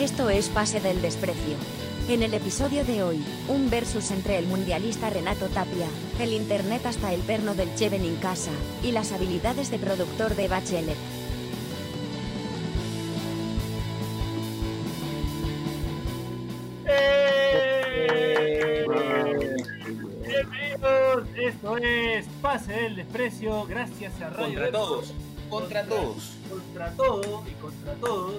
Esto es Pase del Desprecio. En el episodio de hoy, un versus entre el mundialista Renato Tapia, el internet hasta el perno del Cheven en casa, y las habilidades de productor de Bachelet. Bienvenidos, esto es Pase del Desprecio, gracias a Radio Contra Versus. todos, contra todos. Contra todo y contra todos.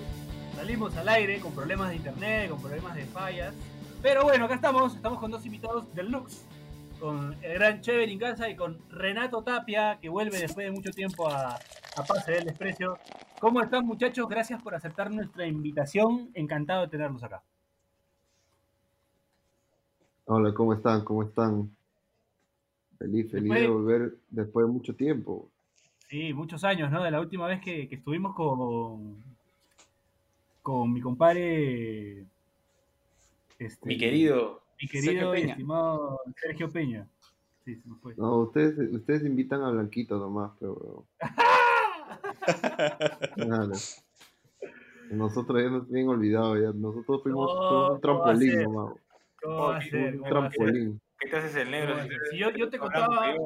Salimos al aire con problemas de internet, con problemas de fallas. Pero bueno, acá estamos, estamos con dos invitados del Lux. Con el gran Chever en casa y con Renato Tapia, que vuelve después de mucho tiempo a, a Pase del Desprecio. ¿Cómo están muchachos? Gracias por aceptar nuestra invitación. Encantado de tenerlos acá. Hola, ¿cómo están? ¿Cómo están? Feliz, feliz de volver después de mucho tiempo. Sí, muchos años, ¿no? De la última vez que, que estuvimos con, con mi compadre. Este, Mi querido. mi Sergio querido y Peña. estimado Sergio Peña. Sí, se me fue. No, ustedes, ustedes invitan a Blanquito nomás, pero... Nosotros ya nos bien olvidado ya. Nosotros fuimos, No, un ¿cómo va a trampolín ser? nomás. ¿Cómo va a Ok, ser? Un trampolín. ¿Qué te haces el negro? Yo, yo te contaba. que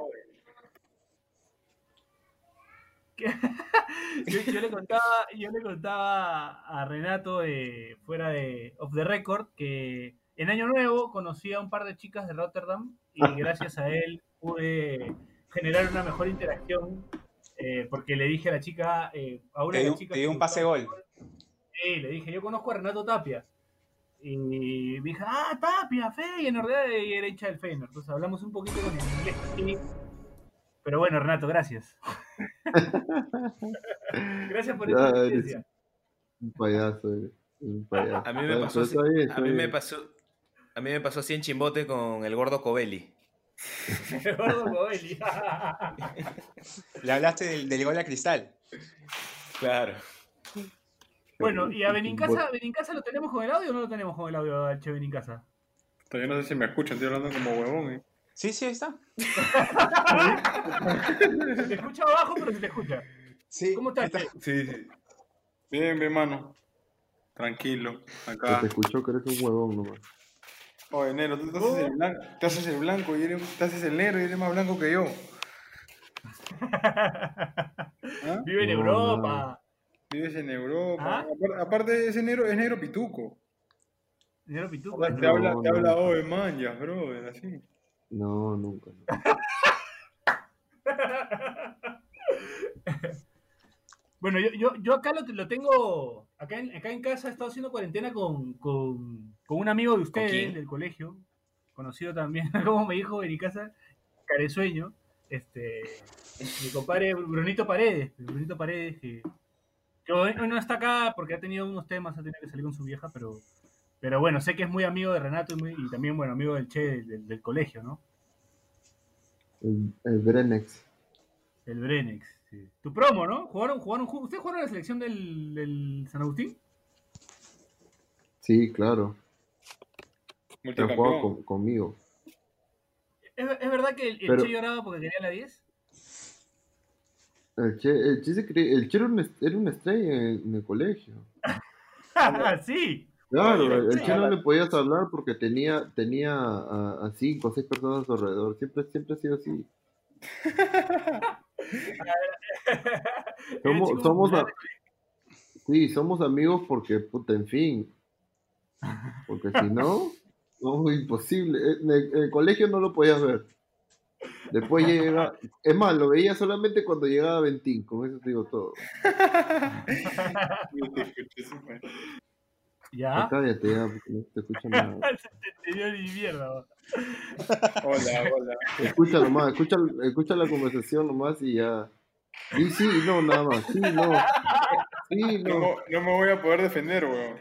yo- le contaba, yo le contaba a Renato eh, fuera de Off the Record que en Año Nuevo conocí a un par de chicas de Rotterdam y gracias a él pude generar una mejor interacción eh, porque le dije a la chica, eh, a una Te de las chicas te dio un pase gol. Sí, le dije, yo conozco a Renato Tapia. Y me dijo, ah, Tapia, Feyenoord, y era hincha del Feyenoord. Entonces hablamos un poquito con el inglés. sí. Pero bueno, Renato, gracias. Gracias por esta experiencia. Un payaso, un payaso. A mí me pasó así, bien, a mí me pasó, a mí me pasó así en Chimbote con el gordo Covelli. Gordo Covelli. Le hablaste del, del gol a Cristal. Claro. bueno, y a Benincasa, ¿Benincasa lo tenemos con el audio o no lo tenemos con el audio Che Benincasa? Todavía no sé si me escuchan, estoy hablando como huevón. ¿eh? Sí, sí, ahí está. Se te escucha abajo, pero se te escucha. Sí, ¿Cómo estás? está. Sí, sí. Bien, mi hermano. Tranquilo. Se Acá. te escuchó que eres un huevón nomás. Oye, negro, tú te haces el blanco, te haces el blanco y eres, te haces el negro y eres más blanco que yo. ¿Ah? Vive en No, Europa. Vives en Europa. ¿Ah? Apar- Aparte, ese negro es negro pituco. Señor Pituco, Te No, habla, te no. habla oh, de manjas, brother, así. No, nunca. no. Bueno, yo, yo, yo acá lo, lo tengo, acá en, acá en casa he estado haciendo cuarentena con, con, con un amigo de ustedes del colegio, conocido también, como me dijo en mi casa, caresueño, este, mi compadre Brunito Paredes, Brunito Paredes, que, que hoy, hoy no está acá porque ha tenido unos temas, ha tenido que salir con su vieja, pero, pero bueno, sé que es muy amigo de Renato y, muy- y también, bueno, amigo del Che del, del- del colegio, ¿no? El, el Brenex. El Brenex. sí. Tu promo, ¿no? ¿Jugaron, jugaron, ju- ¿Ustedes jugaron en la selección del, del San Agustín? Sí, claro. Te ha jugado con- conmigo. ¿Es, es verdad que el, el Pero- Che lloraba porque quería la 10? El Che, el che, se cre- el Che era, una, era una estrella en, en el colegio. sí. Claro, el sí. Che no le podías hablar porque tenía, tenía a, a cinco o seis personas a su alrededor. Siempre, siempre ha sido así. Somos, somos a- sí, somos amigos porque, puta, en fin. Porque si no, no, imposible. En el, en el colegio no lo podías ver. Después llega, es más, lo veía solamente cuando llegaba Ventín, con eso te digo todo. ¿Ya? Cállate ya, porque no te escucha nada. Te entendió ni mierda. Hola, hola. Escucha nomás, escucha, escucha la conversación nomás y ya. Sí, sí, no, nada más. Sí, no. Sí, No, no. me- no me voy a poder defender, weón.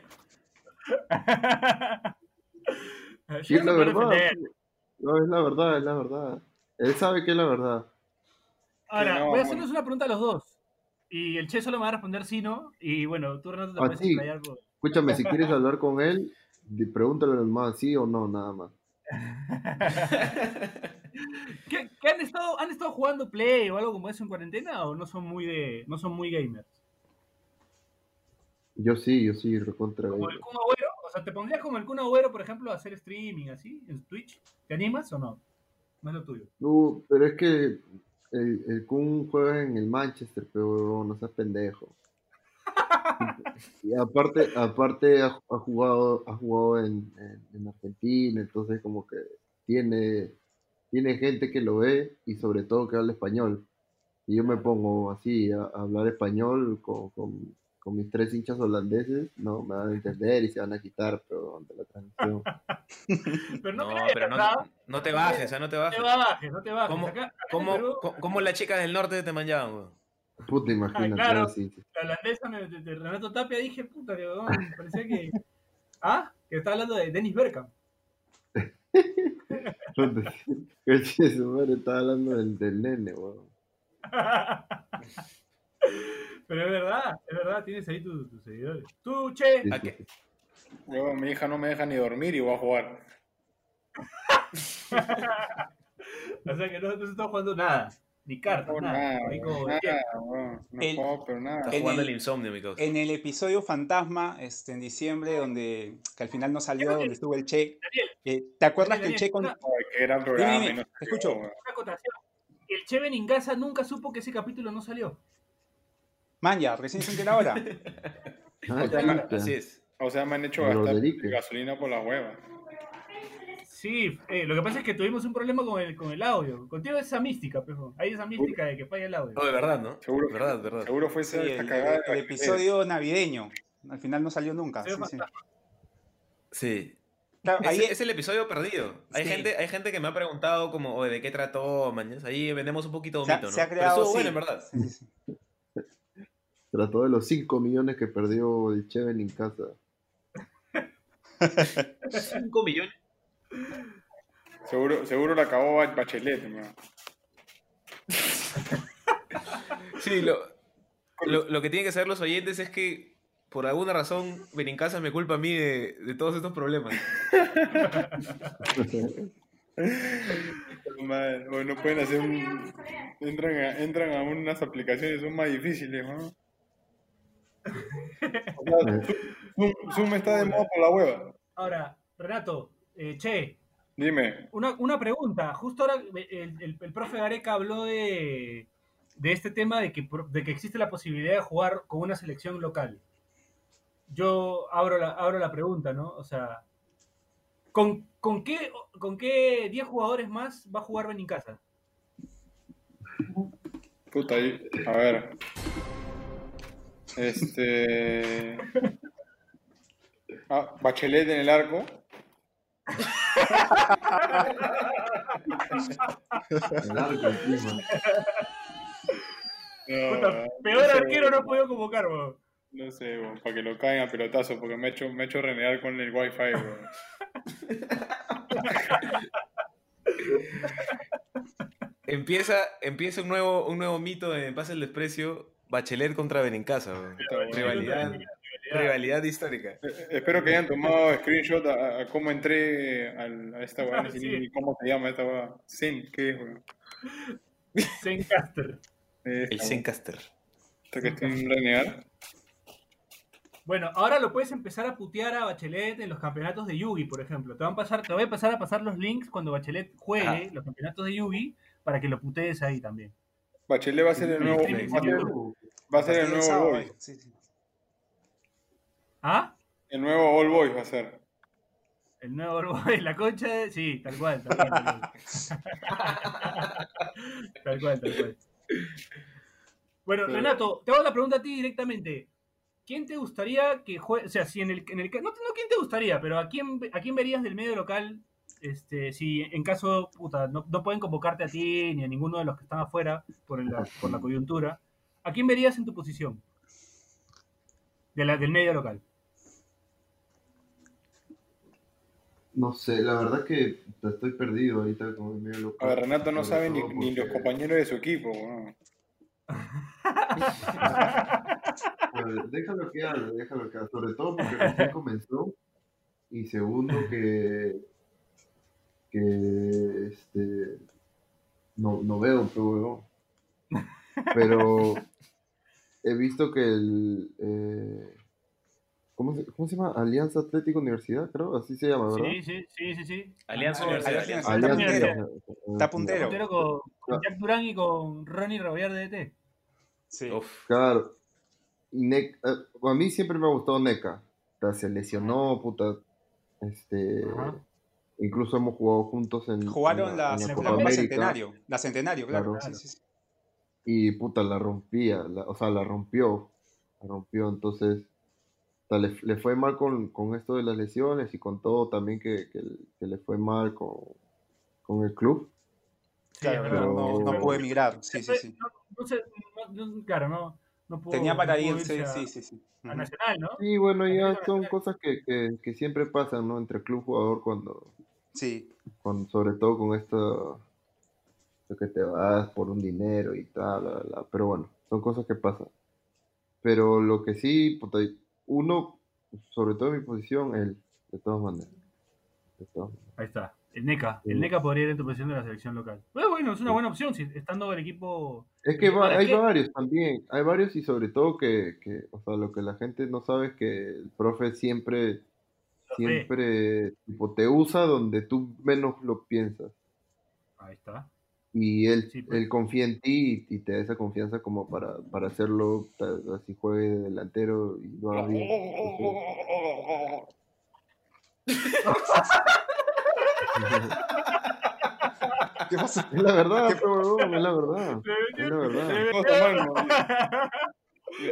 Sí, es la verdad. No, es la verdad, es la verdad. Él sabe que es la verdad. Ahora, no, voy a bueno. hacerles una pregunta a los dos. Y el Che solo me va a responder sí, no. Y bueno, tú, Renato, te puedes explayar por- Escúchame, si quieres hablar con él, pregúntale nomás sí o no, nada más. ¿Qué, qué han estado han estado jugando play o algo como eso en cuarentena o no son muy de no son muy gamers? Yo sí, yo sí, recontra. Como el Kun Agüero. O sea, ¿te pondrías como el Kun Agüero, por ejemplo, a hacer streaming así en Twitch? ¿Te animas o no? No es lo tuyo. No, pero es que el, el Kun juega en el Manchester, pero no seas pendejo. Y aparte, aparte ha, ha jugado, ha jugado en, en- en Argentina, entonces como que tiene, tiene gente que lo ve y sobre todo que habla español. Y yo me pongo así a, a hablar español con, con- con mis tres hinchas holandeses, no me van a entender y se van a quitar, pero ante la transmisión. Pero no, No, creas, pero no, ¿verdad? no te bajes, ah, no te No bajes. te bajes, no te bajes. ¿Cómo, Acá- acá en cómo, Perú, cómo- cómo las chicas del norte te manchaban? Puta, imagínate, claro. sí, sí. la holandesa me- de, de Renato Tapia dije, puta, que parecía que. ¿Ah? Que estaba hablando de Dennis Bergkamp. Coche, su madre estaba hablando del, del nene, weón. Pero es verdad, es verdad, tienes ahí tus, tus seguidores. Tú, che, Sí, ¿A qué? mi hija no me deja ni dormir y voy a jugar. o sea que no, no se está jugando nada, ni No cartas, juego nada. nada, como- nada. No El- juego, pero nada. Estás En jugando el- el insomnio, mi causa. En el episodio Fantasma, este, en diciembre, donde que al final no salió, donde estuvo el Che. eh, ¿Te acuerdas que el Che con... Daniel, Ay, qué gran programa. Dime, dime, no te salió, escucho. huevón. Una acotación. El Che Beningasa nunca supo que ese capítulo no salió. Man, ya, recién se entera ahora. Ah, sea. Así es. O sea, me han hecho gastar gasolina por la hueva. Sí, eh, lo que pasa es que tuvimos un problema con el, con el audio. Contigo es esa mística, pejo. Hay esa mística de que falla el audio. No, de verdad, ¿no? Seguro. Verdad, verdad. Seguro fue Sí, esa, el, cagada. el- episodio navideño. Al final no salió nunca. Sí, Sí, sí. Sí. Claro, ahí- es el episodio perdido. Hay, Sí. gente, hay gente que me ha preguntado como, oye, ¿de qué trató, mañas? Ahí vendemos un poquito de se, ha- mito, ¿no? se ha Pero creado. sí. bueno, en verdad. Sí, sí, sí. Trató de los 5 millones que perdió el Cheven en casa. 5 millones. Seguro, seguro la acabó Ba- Bachelet. Sí, lo, lo, lo que tienen que saber los oyentes es que por alguna razón Benincasa me culpa a mí de, de todos estos problemas. Madre, o no pueden hacer un. Entran a, entran a unas aplicaciones, son más difíciles, ¿no? O sea, Zoom, Zoom está de moda por la hueva. Ahora, Renato, eh, Che, Dime, una, una pregunta. Justo ahora eh, el, el- el profe Gareca habló de, de este tema de que, de que existe la posibilidad de jugar con una selección local. Yo abro la, abro la pregunta, ¿no? O sea, ¿con, con qué con qué 10 jugadores más va a jugar Benincasa? puta, ahí- a ver. Este. Ah, Bachelet en el arco. El arco encima. No, Puta, peor no sé, arquero no puedo convocar, weón. No sé, weón, para que lo caigan a pelotazo, porque me ha hecho, me hecho renegar con el wifi, weón. Empieza, empieza un nuevo, un nuevo mito en Pasa el Desprecio, Bachelet contra Benincasa. weón. Weón. Rivalidad, histórica. Eh, Espero que hayan tomado screenshot a, a cómo entré al, a esta weá, Sí. ni cómo se llama esta weá. Zen, ¿qué es, weón? Zencaster. Eh, El Zencaster. esta que está en renegar. Bueno, ahora lo puedes empezar a putear a Bachelet en los campeonatos de Yugi, por ejemplo. Te van a pasar, te voy a empezar a pasar los links cuando Bachelet juegue Ajá. los campeonatos de Yugi para que lo putees ahí también. Bachelet va a ser el nuevo, va a ser, va a ser el nuevo Boys. sí, sí. ¿Ah? El nuevo All Boys va a ser. El nuevo Uruguay, la concha de... Sí, tal cual, tal cual. Tal cual, tal cual. tal cual. Bueno, Renato, te hago la pregunta a ti directamente. ¿Quién te gustaría que juegue? O sea, si en el... En el no, no quién te gustaría, pero ¿a quién, ¿a quién verías del medio local este, si en caso, puta, no, no pueden convocarte a ti ni a ninguno de los que están afuera por la, por la coyuntura? ¿A quién verías en tu posición? De la, del medio local. No sé, la verdad que estoy perdido ahorita con medio A local. ver, Renato no sabe ni, los compañeros de su equipo. A déjalo que hable, déjalo que hable. Sobre todo porque recién comenzó. Y segundo que. que. este. no, no veo, pero. Pero. he visto que el. eh, ¿cómo se, ¿cómo se llama? Alianza Atlético Universidad, creo, así se llama, ¿verdad? Sí, sí, sí, sí, sí. Alianza Ah, Universidad. Alianza Alianza. Está Alianza puntero. Universidad. Está puntero. Con, con Jack Durán y con Ronnie Robillar de DT. Sí. Uf. Claro. Ne- eh, a mí siempre me ha gustado NECA. O sea, se lesionó, puta. Este, Ajá. incluso hemos jugado juntos en, Jugaron en la, en la Copa América. Centenario. La Centenario, claro. Claro. Sí, sí, sí. Y puta, la rompía, la- o sea, la rompió, la rompió, entonces, sea, le, le fue mal con, con esto de las lesiones y con todo también que, que, que le fue mal con, con el club. Sí, Claro, es no, no, Pero- pudo emigrar. Sí, sí, sí. No, no sé, no- no- claro, no, no pudo, Tenía para irse, a, sí, sí, sí. a. Nacional, ¿no? Sí, bueno, ya son cosas que, que, que siempre pasan, ¿no? Entre club jugador cuando, Sí, con, sobre todo con esto que te vas por un dinero y tal, bla, bla, bla. pero bueno, son cosas que pasan. Pero lo que sí, puta, uno, sobre todo en mi posición, él, de todas maneras. De todas maneras. Ahí está. El NECA. El. NECA podría ir en tu posición de la selección local. Bueno, bueno, es una Sí. buena opción, si, estando el equipo... Es que va- hay ¿qué? varios también, hay varios y sobre todo que, que, o sea, lo que la gente no sabe es que el profe siempre, siempre, tipo, te usa donde tú menos lo piensas. Ahí está. Y él, Sí, pues. él confía en ti y, y te da esa confianza como para, para hacerlo, así juegue de delantero y lo haga bien. ¿Qué pasó? es la verdad, huevón, es la verdad. Es la verdad.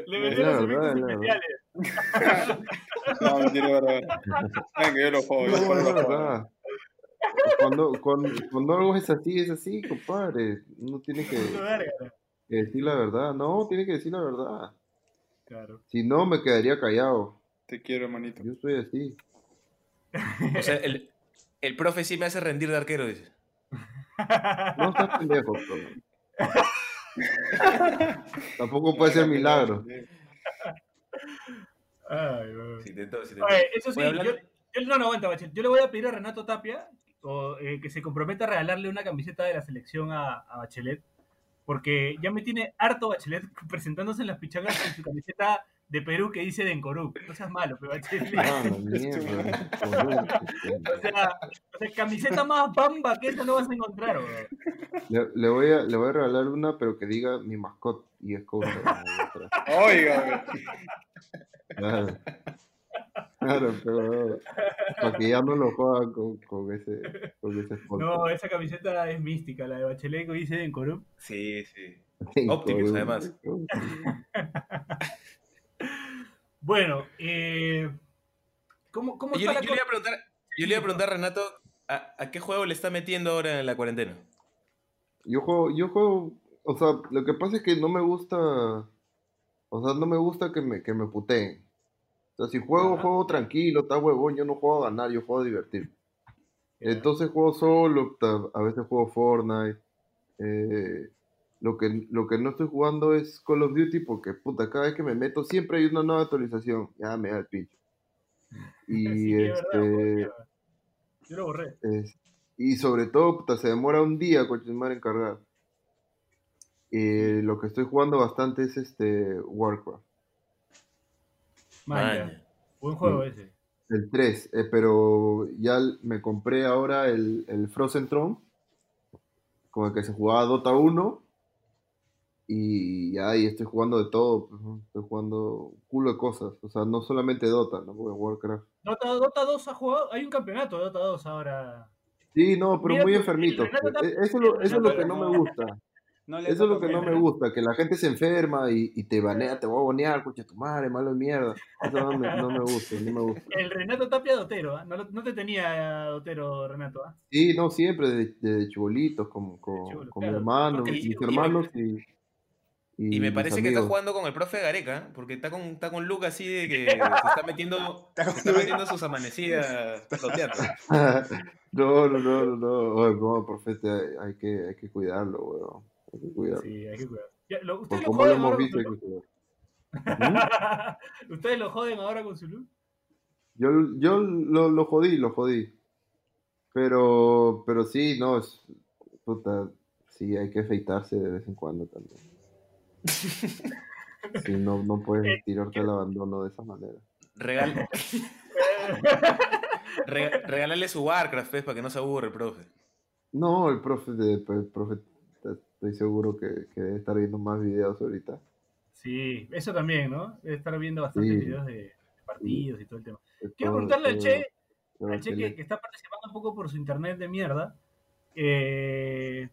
Le verdad, efectos especiales. No, mentira, verdad. Que yo lo juego, yo lo juego. Verdad. Cuando, cuando, cuando algo es así, es así, compadre. Uno tiene que, decir la verdad. No, tiene que decir la verdad. Claro. Si no, me quedaría callado. Te quiero, hermanito. Yo soy así. O sea, el, el profe sí me hace rendir de arquero, dice. No estás pendejo, pero- Tampoco puede ser milagro. Ay, intentó, intentó. Oye, eso sí, yo, yo- no, no, aguanta, Bachel. Yo le voy a pedir a Renato Tapia o, eh, que se comprometa a regalarle una camiseta de la selección a, a Bachelet, porque ya me tiene harto Bachelet presentándose en las pichangas con su camiseta de Perú que dice Dencorú. No seas malo, pero Bachelet. Ah, mierda. O sea, o sea, camiseta más bamba que esa no vas a encontrar. Le, le voy a, le voy a regalar una, pero que diga mi mascot y es cosa. Oiga, Claro. Pero para que ya no lo juegan con, con ese, con ese. No, esa camiseta es mística, la de Bachelet que dice Dencorú. Sí, sí. Sí, Optimus, además. Bueno, eh, ¿cómo, cómo Yo, está la yo le iba a preguntar, yo le iba a preguntar a Renato, ¿a, a qué juego le está metiendo ahora en la cuarentena? Yo juego, yo juego, o sea, lo que pasa es que no me gusta, o sea, no me gusta que me, que me puteen. O sea, si juego, Ajá. juego tranquilo, está huevón, yo no juego a ganar, yo juego a divertir. Ya. Entonces juego solo, a veces juego Fortnite. eh, lo que, lo que no estoy jugando es Call of Duty porque, puta, cada vez que me meto siempre hay una nueva actualización. Ya me da el pincho. Y Sí, es verdad, este... Yo lo borré. Es- y sobre todo, puta, se demora un día continuar en cargar. Eh, lo que estoy jugando bastante es este Warcraft, Buen juego Mm. ese. el 3, eh, pero ya me compré ahora el, el Frozen Throne, con el que se jugaba Dota 1, y ya ahí estoy jugando de todo, pues, estoy jugando un culo de cosas, o sea, no solamente Dota, ¿no? Porque Warcraft. Dota, Dota 2 ha jugado. Hay un campeonato de Dota 2 ahora. Sí, no, pero Mira, muy enfermito. Eh, Eso, es lo- eso es lo que no me gusta. No le Eso es lo que no me gusta, que la gente se enferma y, y te banea, te va a bonear, coche tu madre, malo de mierda. Eso no me, no me gusta, no me gusta. El Renato Tapia Dotero, ¿ah? no, no te tenía Dotero, Renato. ¿ah? Sí, no, siempre desde, desde chibolitos, con, con, chibolo, con claro. mi hermano, Porque mis y hermanos y, y Y me parece que está jugando con el profe Gareca, porque está con, está con Luca así de que se está metiendo, se está metiendo sus amanecidas no, no, no, no, no, Oye, no, profeta, hay, hay que, hay que cuidarlo, weón. Hay que cuidarlo. Sí, hay que cuidar. Ya, lo- Por ¿Ustedes lo joden hemos ahora visto, con su? ¿Ustedes lo joden ahora con su look? Yo, yo lo, lo jodí, lo jodí. Pero, pero sí, no, es, puta, sí, hay que afeitarse de vez en cuando también. Sí, no, no puedes tirarte al abandono de esa manera. Regal... Rega- Regálale su Warcraft, pues, para que no se aburre el profe. No, el profe, de, el profe estoy seguro que, que debe estar viendo más videos ahorita. Sí, eso también, ¿no? Debe estar viendo bastantes Sí. videos de, de partidos y todo el tema. Quiero todo- preguntarle al Che, todo al Che que, está participando un poco por su internet de mierda. eh,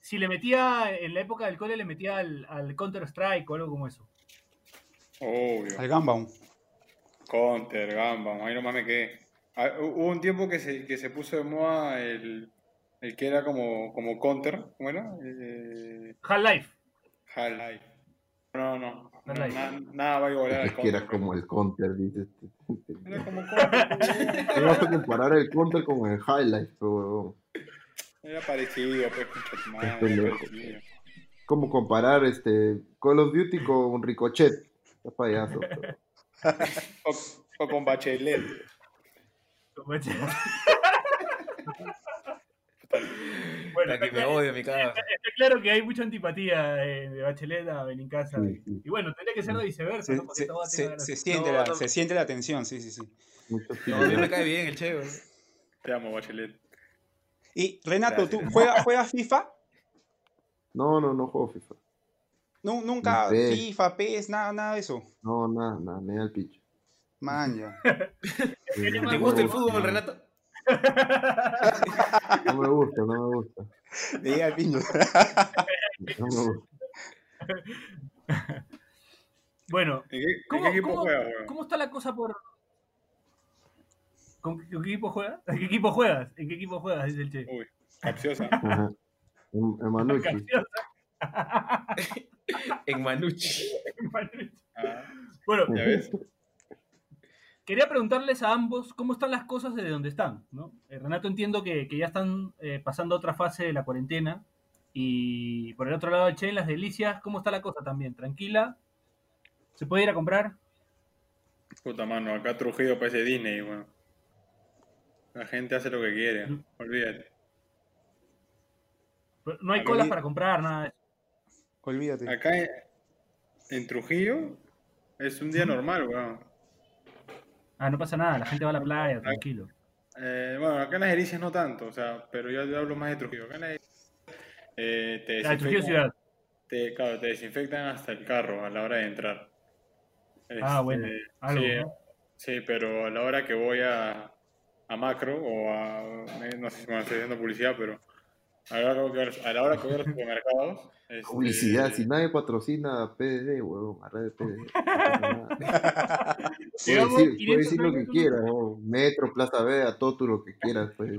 si le metía, en la época del cole, le metía al, al Counter Strike o algo como eso. Obvio. Al Gunbound. Counter, Gamba, ahí nomás me quedé. Ah, hu- Hubo un tiempo que se, que se puso de moda el, el que era como, como Counter, ¿cómo era? Eh, Half-Life. Half-Life. No, no, no. Half-Life. Na- nada va a igualar al Es que era Counter. como el counter, dices. Era como Counter. No vas a comparar el counter con el highlight, pero huevón. Era parecido, pues, madre, era parecido. Como comparar este Call of Duty con Ricochet. Está payaso. pero- O, o con Bachelet. Como este. bueno, que me claro, odio, mi cara. está claro que hay mucha antipatía de Bachelet a Benincasa. Sí, sí. Y bueno, tendría que ser de viceversa, Se, ¿no? Porque se- todo va a se- siente la, se siente la tensión, sí, sí, sí. No, a mí me cae bien el Che. Te amo, Bachelet. Y Renato, ¿tú juegas, juegas FIFA? No, no, no juego FIFA. Nu- nunca. FIFA, PES, nada, nada de eso. No, nada, nada, me da el picho. Man, ya. ¿Qué más ¿Te gusta el fútbol, Renato? No me gusta, no me gusta. El piño. No me gusta. Bueno, ¿En qué, en ¿Cómo, cómo- cómo está la cosa por. ¿Con qué, con qué equipo juegas? ¿En qué equipo juegas? ¿En qué equipo juegas? Dice el Che. Uy, capciosa. Em- Emanucci. En Manucci. Ah, bueno, ya ves. Quería preguntarles a ambos cómo están las cosas desde donde están. ¿no? Eh, Renato, entiendo que, que ya están eh, pasando otra fase de la cuarentena. Y por el otro lado, Che, en las delicias, ¿cómo está la cosa también? ¿Tranquila? ¿Se puede ir a comprar? Puta mano, acá Trujillo parece Disney, weón. La gente hace lo que quiere, olvídate. No hay colas para comprar, nada de eso. Olvídate. Acá en, en Trujillo es un día normal, weón. Ah, no pasa nada, la gente va a la playa, tranquilo. Eh, bueno, acá en las Delicias no tanto, o sea, pero yo, yo hablo más de Trujillo. Acá en las eh, te, Ah, Trujillo ciudad. te- claro, te desinfectan hasta el carro a la hora de entrar. Ah, Este, bueno, algo, sí, ¿no? sí, pero a la hora que voy a, a Macro o a, no sé si me estoy haciendo publicidad, pero a la hora que voy a, la hora que voy a los supermercados. este, Publicidad, si nadie patrocina a PDD, huevón, a red PDD. Puedes decir, 500 puedes decir lo que quieras, ¿no? Metro, Plaza B, a todo tú lo que quieras. Pues.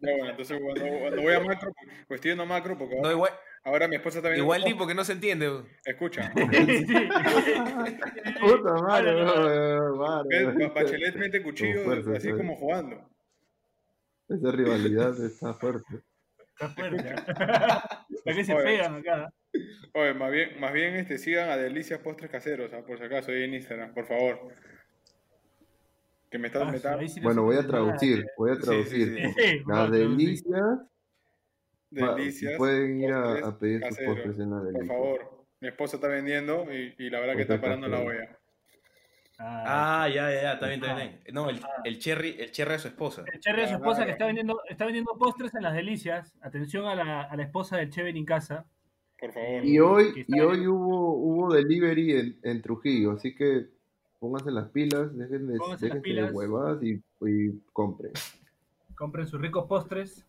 Bueno, entonces cuando, cuando voy a macro, pues estoy yendo a macro porque No, igual, ahora mi esposa también. igual tipo que no se entiende. Escucha, Puta madre, madre. Bachelet mete cuchillo así ¿sabes? como jugando. Esa rivalidad está fuerte. Está fuerte. ¿Para qué se Oye. pegan acá? Oye, más bien, más bien este, sigan a Delicias Postres Caseros, ah, por si acaso, ahí en Instagram, por favor. Que me está, Ah, me está ahí sí no Bueno, voy a traducir, voy a Sí, sí, traducir. sí. Sí, Las delicias, Delicias. pueden ir a, pedir sus Caseros, postres en la Por delicia. favor. Mi esposa está vendiendo y, y la verdad que está parando la olla. Ah, Ah, ya, ya, ya, está bien, está bien. No, el, el cherry, el cherry de su esposa. el Cherry de su esposa que está vendiendo, está vendiendo postres en las delicias. Atención a la, a la esposa del Cheven en casa. Por favor. Y hoy, y hoy hubo, hubo delivery en, en Trujillo, así que pónganse las pilas, dejen de, las déjense pilas. de huevadas y, y compren. Compren sus ricos postres.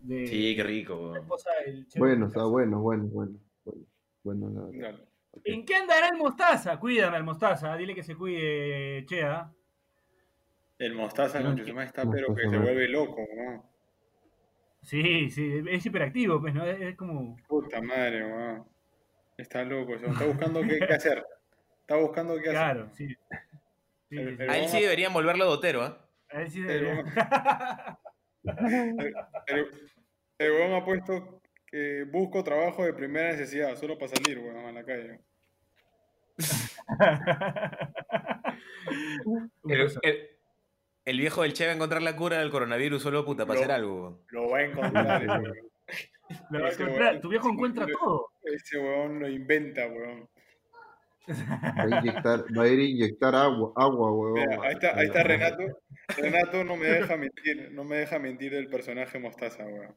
De Sí, qué rico. la weón. esposa del Cheven Bueno, en está bueno, bueno, bueno. Bueno, bueno la verdad. Dale. ¿En qué andará el mostaza? Cuídame al mostaza. Dile que se cuide, Chea. El mostaza No, con que- está, pero que se vuelve loco, ¿no? Sí, sí, es hiperactivo, pues, ¿no? Es, como. Puta madre, weón. Está loco, o sea, está buscando qué, qué hacer. Está buscando qué hacer. Claro, sí. Sí, sí, El- sí. el- A él sí deberían volverlo dotero, ¿ah? A ver si Pero- debería. El, el, el ha puesto que busco trabajo de primera necesidad, solo para salir, weón, a la calle. El, cosa. el- el viejo del Che va a encontrar la cura del coronavirus solo puta para hacer algo. weón. Lo va a encontrar. Lo va a encontrar. weón- Tu viejo encuentra todo. Ese weón lo inventa, weón. Va a, inyectar, va a ir a inyectar agua, agua huevón. Mira, ahí está, ahí está Renato. Renato no me deja mentir, no me deja mentir el personaje Mostaza, weón.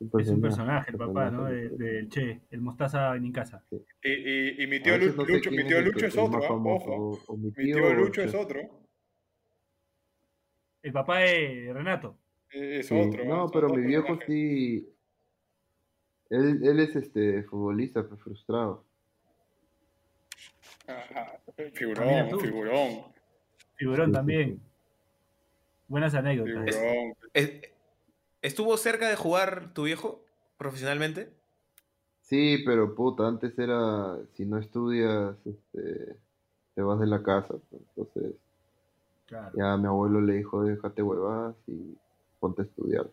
Es un personaje, el papá, ¿no? Del de, Che, el Mostaza en casa. Y, y, y mi tío, Lu- no sé Lucho, quién mi tío el Lucho es el más otro, famoso, ojo. o mi Mi tío tío Lucho es otro. El papá de Renato. eh, Es Sí, otro. No, es pero otro mi viejo personaje. sí. Él, él es este futbolista pues, frustrado. Ajá, Figurón, figurón, sí, también. Buenas anécdotas. figurón. Es- ¿Estuvo cerca de jugar tu viejo profesionalmente? Sí, pero puta, antes era, si no estudias, este, te vas de la casa. pues, Entonces, Claro. ya mi abuelo le dijo, déjate huevadas y ponte a estudiar.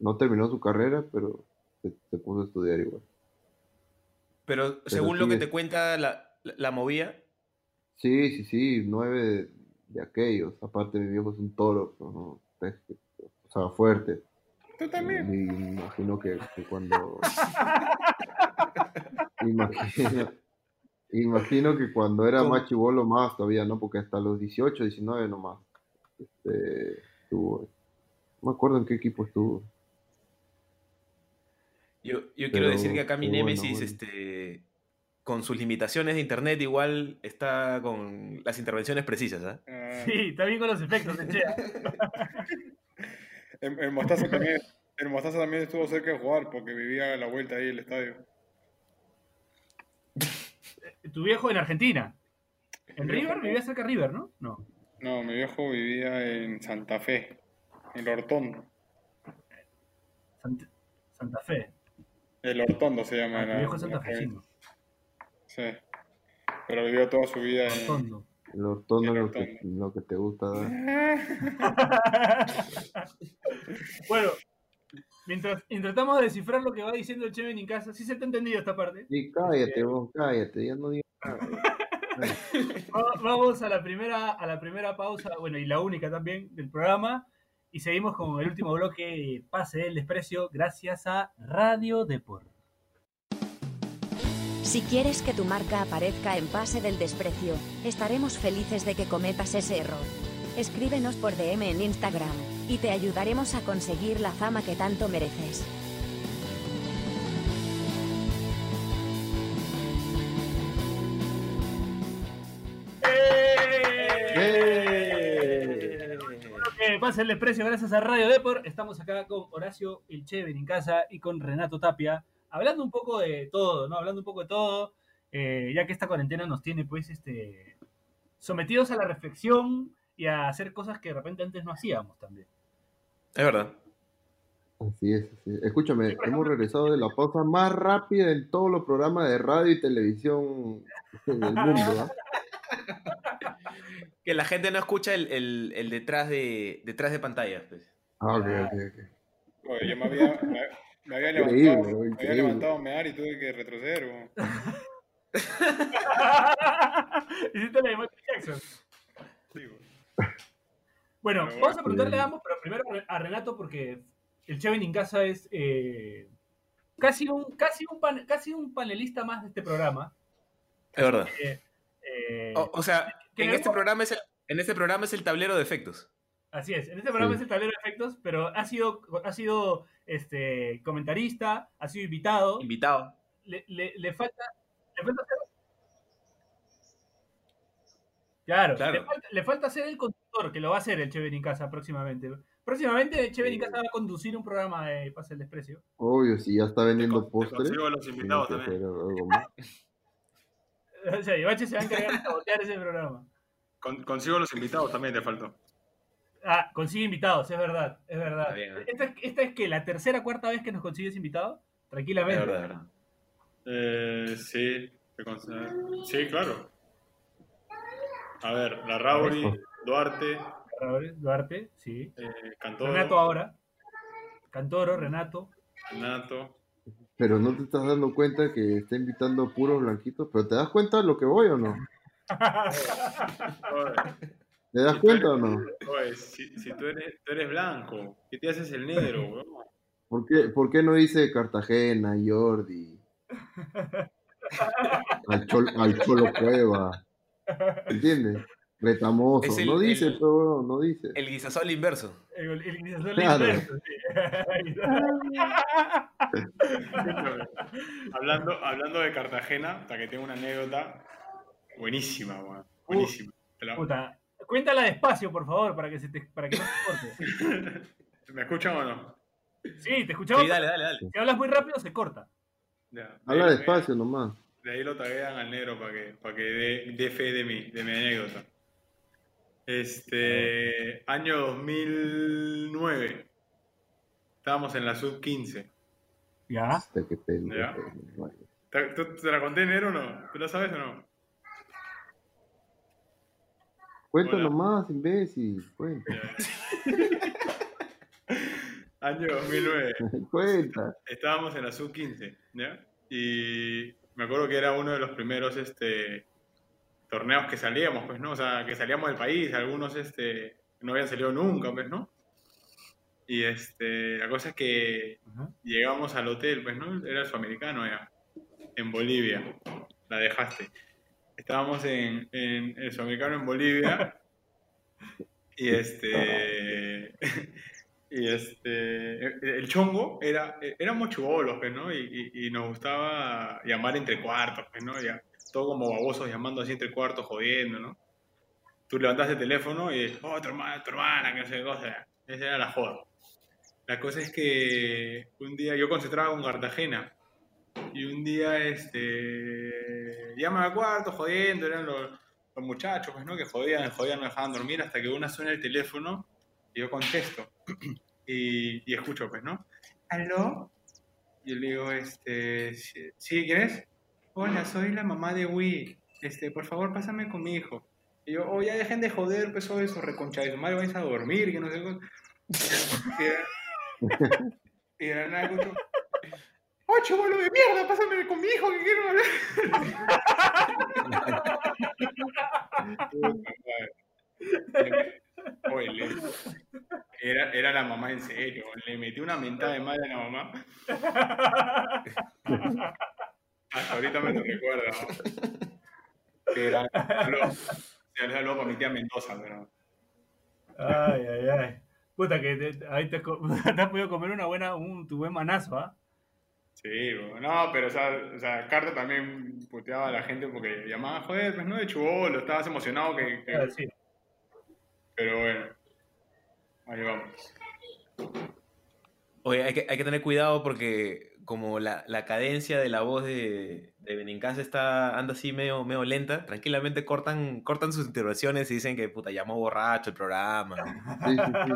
No terminó su carrera, pero se, se puso a estudiar igual. Pero según lo sí que te cuenta la, la, la movía, Sí, sí, sí, nueve de, de aquellos. Aparte, mi viejo es un toro, pues, ¿no? O sea, fuerte. Tú también. Me imagino que, que cuando. imagino, imagino que cuando era más chivolo más todavía, ¿no? Porque hasta los 18, 19 nomás. Este, estuvo. No me acuerdo en qué equipo estuvo. yo, yo quiero decir que acá mi bueno, bueno. este, con sus limitaciones de internet, igual está con las intervenciones precisas, ¿ah? Ah, Sí, está bien con los efectos de Che. el, el Mostaza también, el Mostaza también estuvo cerca de jugar porque vivía a la vuelta ahí del estadio. Tu viejo en Argentina. En River, vivía cerca de River, ¿no? No. No, mi viejo vivía en Santa Fe, en Hortondo. Sant- Santa Fe. El Hortondo se llama. Ah, tu la- viejo es santafesino. Sí. Pero vivió toda su vida en. Rotondo. El es lo que, lo que te gusta dar. bueno, mientras intentamos de descifrar lo que va diciendo el Cheven en casa, sí se te ha entendido esta parte. Sí, cállate vos, cállate, ya no digas nada. Va- Vamos a la primera, a la primera pausa, bueno, y la única también del programa. Y seguimos con el último bloque, Pase del Desprecio, gracias a Radio Deport. Si quieres que tu marca aparezca en Pase del Desprecio, estaremos felices de que cometas ese error. Escríbenos por DM en Instagram, y te ayudaremos a conseguir la fama que tanto mereces. ¡Eh! Eh, pase el desprecio gracias a Radio Deport. Estamos acá con Horacio El en casa y con Renato Tapia, hablando un poco de todo, ¿no? Hablando un poco de todo, eh, ya que esta cuarentena nos tiene, pues, este, sometidos a la reflexión y a hacer cosas que de repente antes no hacíamos también. Es verdad. Así es, así es. Escúchame, hemos regresado de la pausa más rápida en todos los programas de radio y televisión en el mundo. ¿ah? Que la gente no escucha el, el- el detrás de detrás de pantallas, pues. Ah, ok, ok, ok. Oye, yo me había, me, había Increíble, levantado, me había increíble. levantado a mear y tuve que retroceder. Hiciste la Michael Jackson. Sí. Bueno, vamos a preguntarle a ambos, pero primero a Renato porque el Cheven en casa es eh, casi, un, casi, un pan- casi un panelista más de este programa. Es verdad. Eh, eh, O, o sea, en este programa es el, en este programa es el tablero de efectos. Así es, en este programa Sí. es el tablero de efectos, pero ha sido, ha sido este, comentarista, ha sido invitado. Invitado. Le, le- le falta. Le falta ser- Claro, Claro. Le, falta, le falta ser el conductor, que lo va a hacer el Cheven en casa próximamente. Próximamente Cheven en casa va a conducir un programa de Pase el Desprecio. Obvio, si ya está vendiendo Te postres, consigo a los invitados también. hacer algo más. O sea, Ibache se va a encargar de sabotear ese programa. Con- consigo los invitados también te faltó. Ah, consigue invitados, es verdad, es verdad. Bien, ¿eh? esta, es- esta es que la tercera cuarta vez que nos consigues invitados, Es tranquilamente. verdad, es verdad. Eh, sí, te consigo- sí, claro. A ver, la Rauri, Duarte, Duarte, sí. eh, Cantoro, Renato ahora. Cantoro, Renato. Renato. Pero no te estás dando cuenta que está invitando puros blanquitos. Pero ¿te das cuenta de lo que voy o no? ¿Te das cuenta o no? oye, si, si tú, eres, tú eres blanco, ¿qué te haces el negro, weón? ¿Por qué, por qué no dice Cartagena, Jordi? al, cholo, al cholo cueva. ¿Entiendes? Retamoso. El- no dice, el- pero no dice. El guisasol inverso. El, el Claro. inverso, sí. hablando, hablando de Cartagena, hasta que tengo una anécdota buenísima, weón. Buenísima. Puta, cuéntala despacio, por favor, para que, se te, para que no se corte. ¿Me escuchan o no? Sí, te escuchamos. Sí, dale, dale, dale. Si hablas muy rápido, se corta. Ya. Habla De- despacio nomás. De ahí lo taguean al negro para que, para que dé, dé fe de mi, de mi anécdota. Este, año 2009. Estábamos en la sub 15. Ya. Hasta que pendejo, Ya. vale. ¿Te, tú- te la conté negro o no? ¿Tú la sabes o no? Cuenta Hola. nomás, imbécil. Cuenta. Año 2009. Cuenta. estábamos en la sub 15, ¿ya? Y me acuerdo que era uno de los primeros este, torneos que salíamos, pues, ¿no? O sea, que salíamos del país, algunos este, no habían salido nunca, pues, ¿no? Y este, la cosa es que llegamos al hotel, pues, ¿no? Era el sudamericano ya, en Bolivia, la dejaste. Estábamos en, en el sudamericano en Bolivia y este... Y este, el chongo era, éramos pues, ¿no? Y, y- y nos gustaba llamar entre cuartos, pues, ¿no? Ya, todo como babosos llamando así entre cuartos, jodiendo, ¿no? Tú levantas el teléfono y, oh, tu hermana, tu hermana, que no sé qué cosa. Esa era la joda. La cosa es que un día yo concentraba con Cartagena y un día, este, llama al cuarto, jodiendo, eran los, los muchachos, pues, ¿no? Que jodían, jodían, no dejaban dormir hasta que una suena el teléfono y yo contesto y, y escucho, pues, ¿no? ¿Aló? Y yo le digo, este, sí, ¿sí, ¿quién es? Hola, soy la mamá de Wii. Este, por favor, pásame con mi hijo. Y yo, oh, ya dejen de joder, pues, todo eso, reconcha de su madre, vais a dormir, que no sé qué. Y, y de la nada escucho, ¡Oh, chivolo de mierda! Pásame con mi hijo que quiero hablar. Oye, le- era, era la mamá en serio. Le metí una mentada de madre a la mamá. Hasta ahorita me lo recuerda. era. Saludos saludo para mi tía Mendoza, pero. Ay, ay, ay. Puta, que te, ahí te, te has podido comer una buena, un, tu buen manazo, ¿ah? Sí, no, pero o sea, o sea, Carta también puteaba a la gente porque llamaba, joder, pues no de chubolo, estabas emocionado que, que- sí. Pero bueno, ahí vamos. Oye, hay que, hay que tener cuidado porque como la, la cadencia de la voz de, de Benincasa está, anda así medio, medio lenta, tranquilamente cortan, cortan sus intervenciones y dicen que puta llamó borracho el programa. Sí, sí, sí.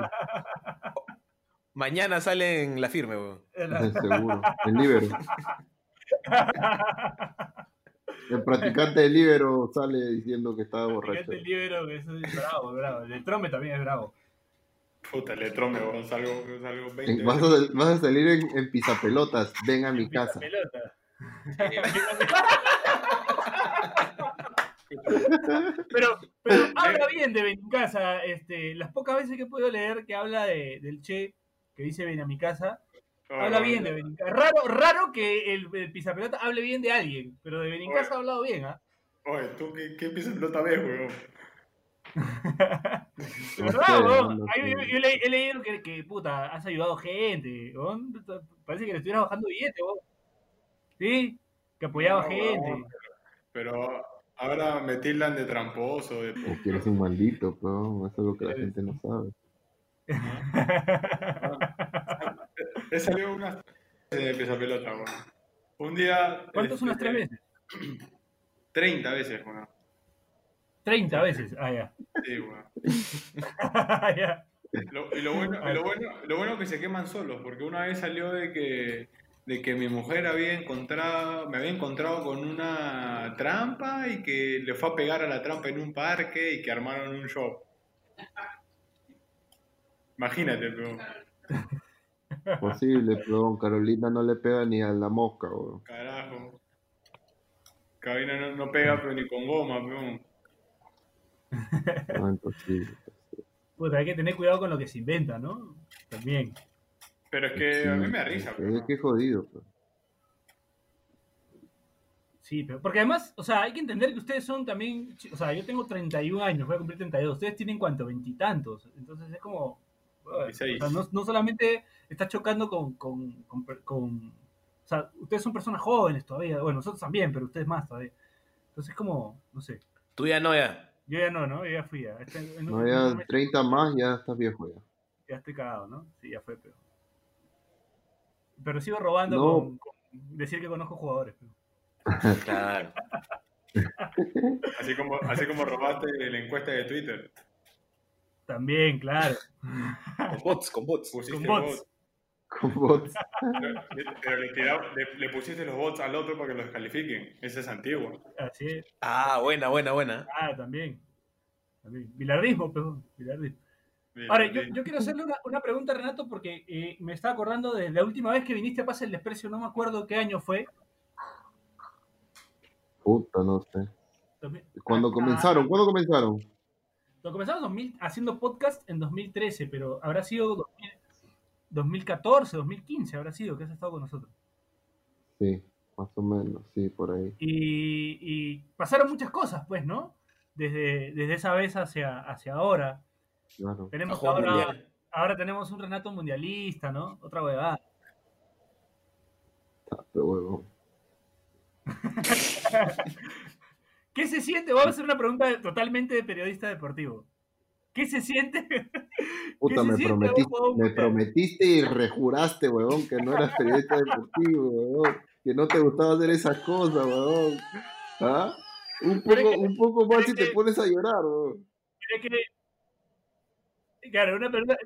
Mañana sale en la firme, weón. Seguro. El libero. El practicante del libero sale diciendo que estaba borracho. El libro, que eso es bravo, bravo. El de Trome también es bravo. Puta, le trome, weón, salgo, salgo 20 En- Vas a, vas a salir en, en pisapelotas. Ven a mi casa. Pelota. pero, pero habla bien de Benincasa. Este, las pocas veces que podido leer que habla de, del Che, que dice ven a mi casa, Ah, habla bien de Benincasa. Raro, raro que el, el pisapelota hable bien de alguien, pero de Benincasa ha hablado bien, ¿ah? Oye, ¿tú qué, qué piensas pelota ves, weón? Verdad, weón. yo, yo le- he leído que, que, puta, has ayudado gente. weón. Parece que le estuvieras bajando billetes, weón. Sí, que apoyaba No, gente. weón, Pero ahora me tildan de tramposo, de... O que eres un maldito, pero eso es lo que la gente no sabe. He salido unas de pesa pelota, weón. Un día... ¿Cuántas son las este, tres veces? 30 veces, weón. 30 veces. Ah, ya. Sí, weón. ya. Lo, y lo bueno, y lo bueno, lo bueno que se queman solos, porque una vez salió de que, de que mi mujer había encontrado, me había encontrado con una trampa y que le fue a pegar a la trampa en un parque y que armaron un show. Imagínate, pero Posible, pero Carolina no le pega ni a la mosca, weón. carajo. Cabina no, no pega pero ni con goma, pero No, imposible. Puta, hay que tener cuidado con lo que se inventa, ¿no? También. Pero es que a mí me da risa, Es pero que jodido, pues. Sí, pero porque además, o sea, hay que entender que ustedes son también, o sea, yo tengo 31 años, voy a cumplir 32, ustedes tienen cuánto, veintitantos, entonces es como, o sea, no, no, solamente está chocando con, con, con, con, o sea, ustedes son personas jóvenes todavía, bueno, nosotros también, pero ustedes más todavía, entonces es como, no sé. Tú ya no, ya. Yo ya no, ¿no? Yo ya fui ya. Este, no, ya 30 más, ya estás viejo ya. Ya estoy cagado, ¿no? Sí, ya fue, pero... Pero sigo robando con, con, decir que conozco jugadores. Pero... Claro. así, como, así como robaste la encuesta de Twitter. También, claro. Con bots, con bots. Pusiste con bots. bots. Con bots. Pero le, le, le, pusiste los bots al otro para que los descalifiquen. Ese es antiguo. Así es. Ah, buena, buena, buena. Ah, también. también. Bilardismo, perdón. Bilardismo. Ahora, yo, yo, quiero hacerle una, una pregunta a Renato porque eh, me estaba acordando de la última vez que viniste a Paz el Desprecio, no me acuerdo qué año fue, Puta, no sé. ¿Cuándo ah, comenzaron? ¿Cuándo comenzaron? Lo comenzamos 2000, haciendo podcast en 2013, pero habrá sido 2000, 2014, 2015, habrá sido que has estado con nosotros. Sí, más o menos, sí, por ahí. Y, y pasaron muchas cosas, pues, ¿no? Desde, desde esa vez hacia, hacia ahora. Claro. Tenemos ahora, ahora tenemos un Renato mundialista, ¿no? Otra huevada. Huevo. ¿Qué se siente? Vamos a hacer una pregunta totalmente de periodista deportivo. ¿Qué se siente? Puta, me, prometiste, me prometiste y rejuraste, weón, que no eras periodista deportivo, weón. Que no te gustaba hacer esas cosas, weón. ¿Ah? Un poco, un poco más y te pones a llorar, weón. Claro, una pregunta,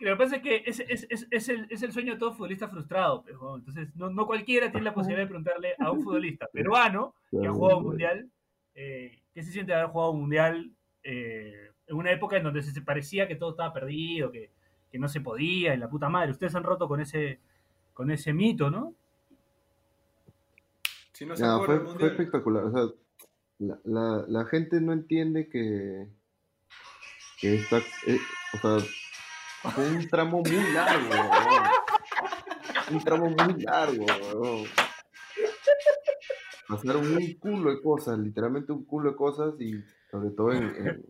lo que pasa es que es, es, es, es, el, sueño de todo futbolista frustrado. Pero, entonces, no, no, cualquiera tiene la posibilidad de preguntarle a un futbolista peruano que ha jugado un mundial, eh, ¿qué se siente haber jugado un mundial eh, en una época en donde se parecía que todo estaba perdido, que, que, no se podía, y la puta madre? Ustedes han roto con ese, con ese mito, ¿no? Si no se no, fue, fue, espectacular. O sea, la, la, la, gente no entiende que, que esta, eh, o sea, fue un tramo muy largo, Un tramo muy largo, Pasaron un culo de cosas, literalmente un culo de cosas y sobre todo en,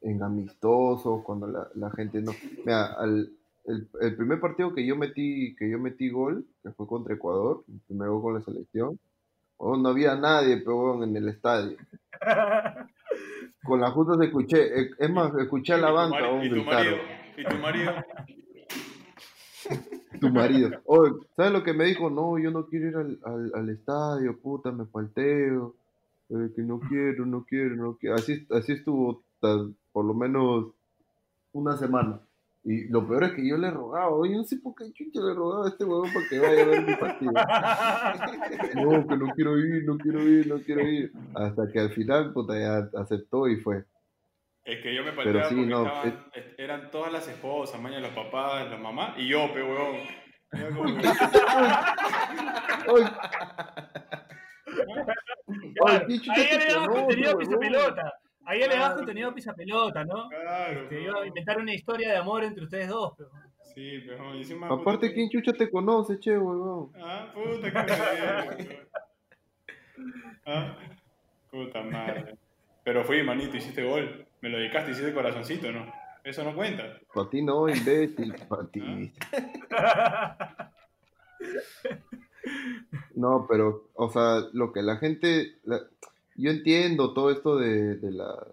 en, amistosos, cuando la, la, gente no... Mira, al, el, el, primer partido que yo metí que yo metí gol, que fue contra Ecuador, el primer gol con la selección, oh, no había nadie, pero en el estadio. Con la justa se escuché, es más, escuché a la banca ¿Y tu marido? ¿Y tu marido? tu marido. ¿sabes lo que me dijo? No, yo no quiero ir al, al, al estadio, puta, me falteo. Eh, que no quiero, no quiero, no quiero. Así, así estuvo por lo menos una semana. Y lo peor es que yo le rogaba, oye, no sé por qué chucha le rogaba a este huevón para que vaya a ver mi partido. no, que no quiero ir, no quiero ir, no quiero ir. Hasta que al final, puta, ya aceptó y fue. Es que yo me palteaba sí, porque no, estaban, es... eran todas las esposas, mañana los papás, la mamá, y yo, pe huevón. Ahí le daba contenido pisa pelota. Ahí le daba contenido pisa pelota, ¿no? Claro. Este, iba a inventar una historia de amor entre ustedes dos, pero. Sí, pero encima. Aparte, ¿quién chucha te conoce, che, huevón? Ah, puta, que Ah, puta madre. Pero fui, manito, hiciste gol. Me lo dedicaste, hiciste corazoncito, ¿no? Eso no cuenta. Para ti no, imbécil, para ti. No, pero, o sea, lo que la gente. La, yo entiendo todo esto de, de la.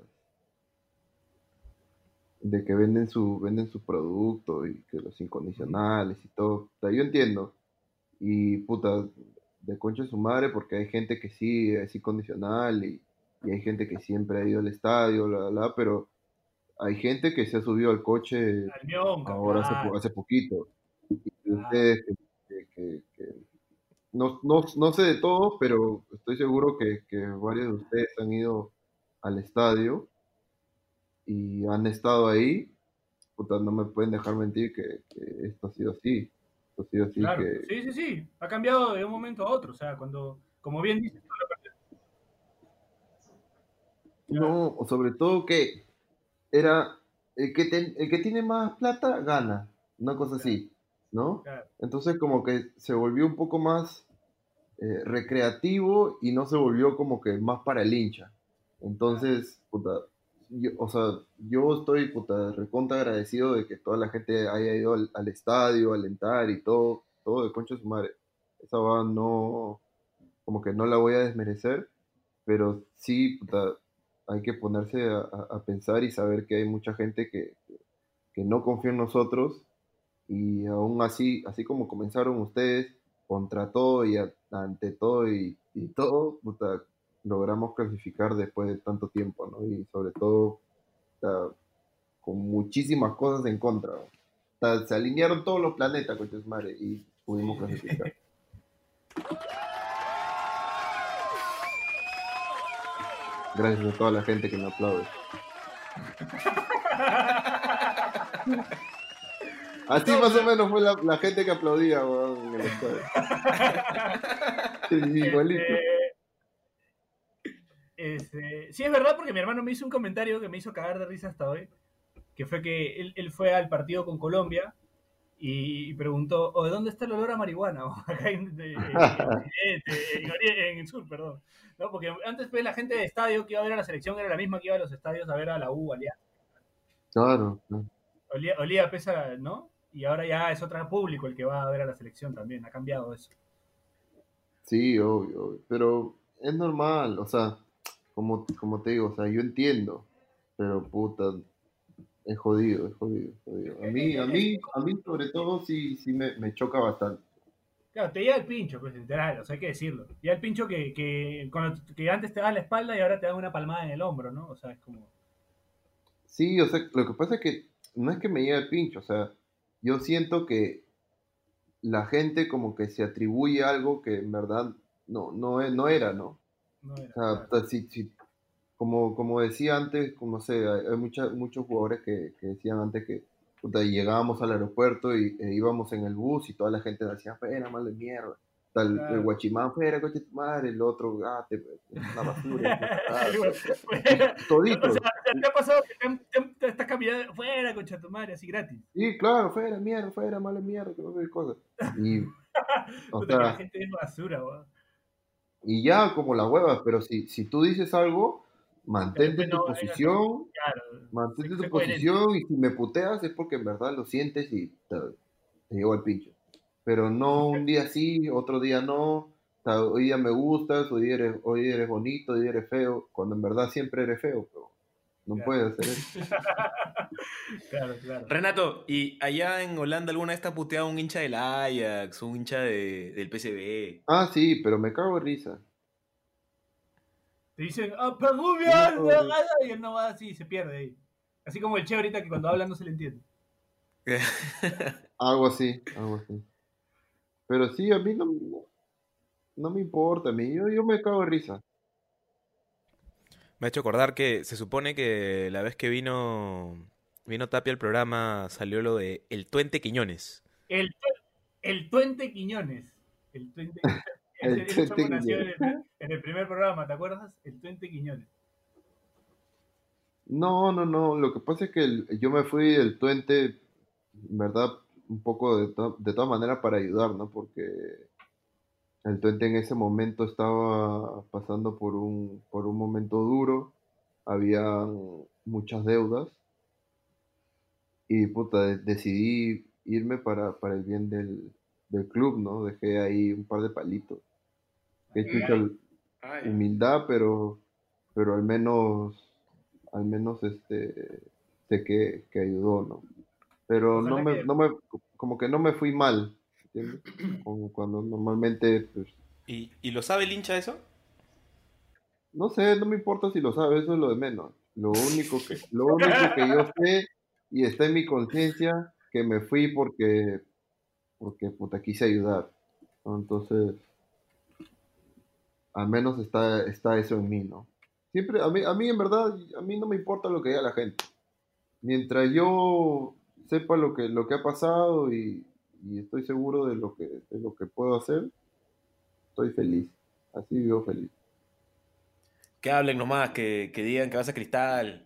de que venden su, venden su producto y que los incondicionales y todo. O sea, yo entiendo. Y puta, de concha su madre, porque hay gente que sí es incondicional y y hay gente que siempre ha ido al estadio, la, la, pero hay gente que se ha subido al coche ahora hace, hace, poquito. Y ustedes que, que, que, no, no, no, sé de todos, pero estoy seguro que, varios de ustedes han ido al estadio y han estado ahí. Puta, no me pueden dejar mentir que, esto ha sido así. Esto ha sido así claro. que... Sí, sí, sí. Ha cambiado de un momento a otro. O sea, cuando, como bien dices, no, sobre todo que era el que, ten, el que tiene más plata gana, una cosa así, ¿no? Entonces como que se volvió un poco más eh, recreativo y no se volvió como que más para el hincha. Entonces, puta, yo, o sea, yo estoy puta, recontra agradecido de que toda la gente haya ido al, al estadio, a alentar y todo, todo de concha de su madre. Esa va no, como que no la voy a desmerecer, pero sí, puta, hay que ponerse a, a- pensar y saber que hay mucha gente que, que no confía en nosotros y aún así, así como comenzaron ustedes, contra todo y a- ante todo y, y todo, logramos clasificar después de tanto tiempo, ¿no? Y sobre todo con muchísimas cosas en contra. se alinearon todos los planetas, coches madre, y pudimos clasificar. Gracias a toda la gente que me aplaude. Así más o menos fue la, la gente que aplaudía weón, en el estadio. Sí, igualito. Este, este, sí, es verdad, porque mi hermano me hizo un comentario que me hizo cagar de risa hasta hoy, que fue que él, él fue al partido con Colombia y, preguntó, "Oh, ¿de dónde está el olor a marihuana? Acá en, de- en- en- el sur, perdón. ¿No? Porque antes pues, la gente de estadio que iba a ver a la selección era la misma que iba a los estadios a ver a la U, Claro, claro. olía, olía pesa, ¿no? Y ahora ya es otro público el que va a ver a la selección también, ha cambiado eso. Sí, obvio, obvio, pero es normal, o sea, como, como te digo, o sea, yo entiendo, pero puta, es jodido, es jodido, es jodido. A mí, a mí, a mí sobre todo sí, sí me, me choca bastante. Claro, te llega el pincho, pues literal, o sea, hay que decirlo. Llega el pincho que, que, que antes te da la espalda y ahora te da una palmada en el hombro, ¿no? O sea, es como... Sí, o sea, lo que pasa es que no es que me llegue el pincho, o sea, yo siento que la gente como que se atribuye algo que en verdad no, no, no era, ¿no? No era, O sea, si- si- como, como decía antes, como sé, hay, mucha- muchos jugadores que, que decían antes que puta, llegábamos al aeropuerto y e íbamos en el bus y toda la gente decía, fuera, mal de mierda. Tal, Claro. El guachimán, fuera, coche tu madre, el otro, ah, te, una basura. todito. O sea, ¿te ha pasado que te, estás caminando fuera, concha tu madre, así gratis? Sí, claro, fuera, mierda, fuera, mala mierda, que no sé qué cosa. Y, o Puta, la gente es basura, weón. y ya como las huevas, pero si, si tú dices algo, mantente en tu no, posición, Claro. mantente tu coherente. posición y si me puteas es porque en verdad lo sientes y te, te llegó al pincho. Pero no un día sí, otro día no. Hoy día me gustas, hoy día eres, hoy eres bonito, hoy día eres feo, cuando en verdad siempre eres feo, pero no Claro. puedes hacer eso. Claro, claro. Renato, ¿y allá en Holanda alguna vez te ha puteado un hincha del Ajax, un hincha de- del PSV? Ah, sí, pero me cago en risa. Te dicen, ¡ah, Perrubia! No, no. Y él no va así, se pierde ahí. Así como el che ahorita que cuando habla no se le entiende. Algo así, algo así. Pero sí, a mí no, no me importa, a mí, yo, yo me cago de risa. Me ha hecho acordar que se supone que la vez que vino vino Tapia al programa salió lo de El Tuente Quiñones. El, el Tuente Quiñones. El Tuente El Tuente en el, en el primer programa, ¿te acuerdas? El Tuente Quiñones. No, no, no, lo que pasa es que el- yo me fui del Tuente, en verdad, un poco de, to- de todas maneras para ayudar, ¿no? Porque el Tuente en ese momento estaba pasando por un, por un momento duro, había muchas deudas y puta, de- decidí irme para, para el bien del, del club, ¿no? Dejé ahí un par de palitos. Chucha, Ay, humildad, pero, pero al menos, al menos este, sé que, que ayudó, ¿no? Pero no me, que- no me, como que no me fui mal, ¿entiendes? Como cuando normalmente, pues, ¿Y, y lo sabe el hincha eso? no sé, no me importa si lo sabes, eso es lo de menos. Lo único que, lo único que yo sé y está en mi conciencia que me fui porque, porque puta, quise ayudar. Entonces, al menos está, está eso en mí, ¿no? Siempre, a mí, a mí en verdad, a mí no me importa lo que diga la gente. Mientras yo sepa lo que, lo que ha pasado y, y estoy seguro de lo que, de lo que puedo hacer, estoy feliz. Así vivo feliz. Que hablen nomás, que, que digan que vas a Cristal.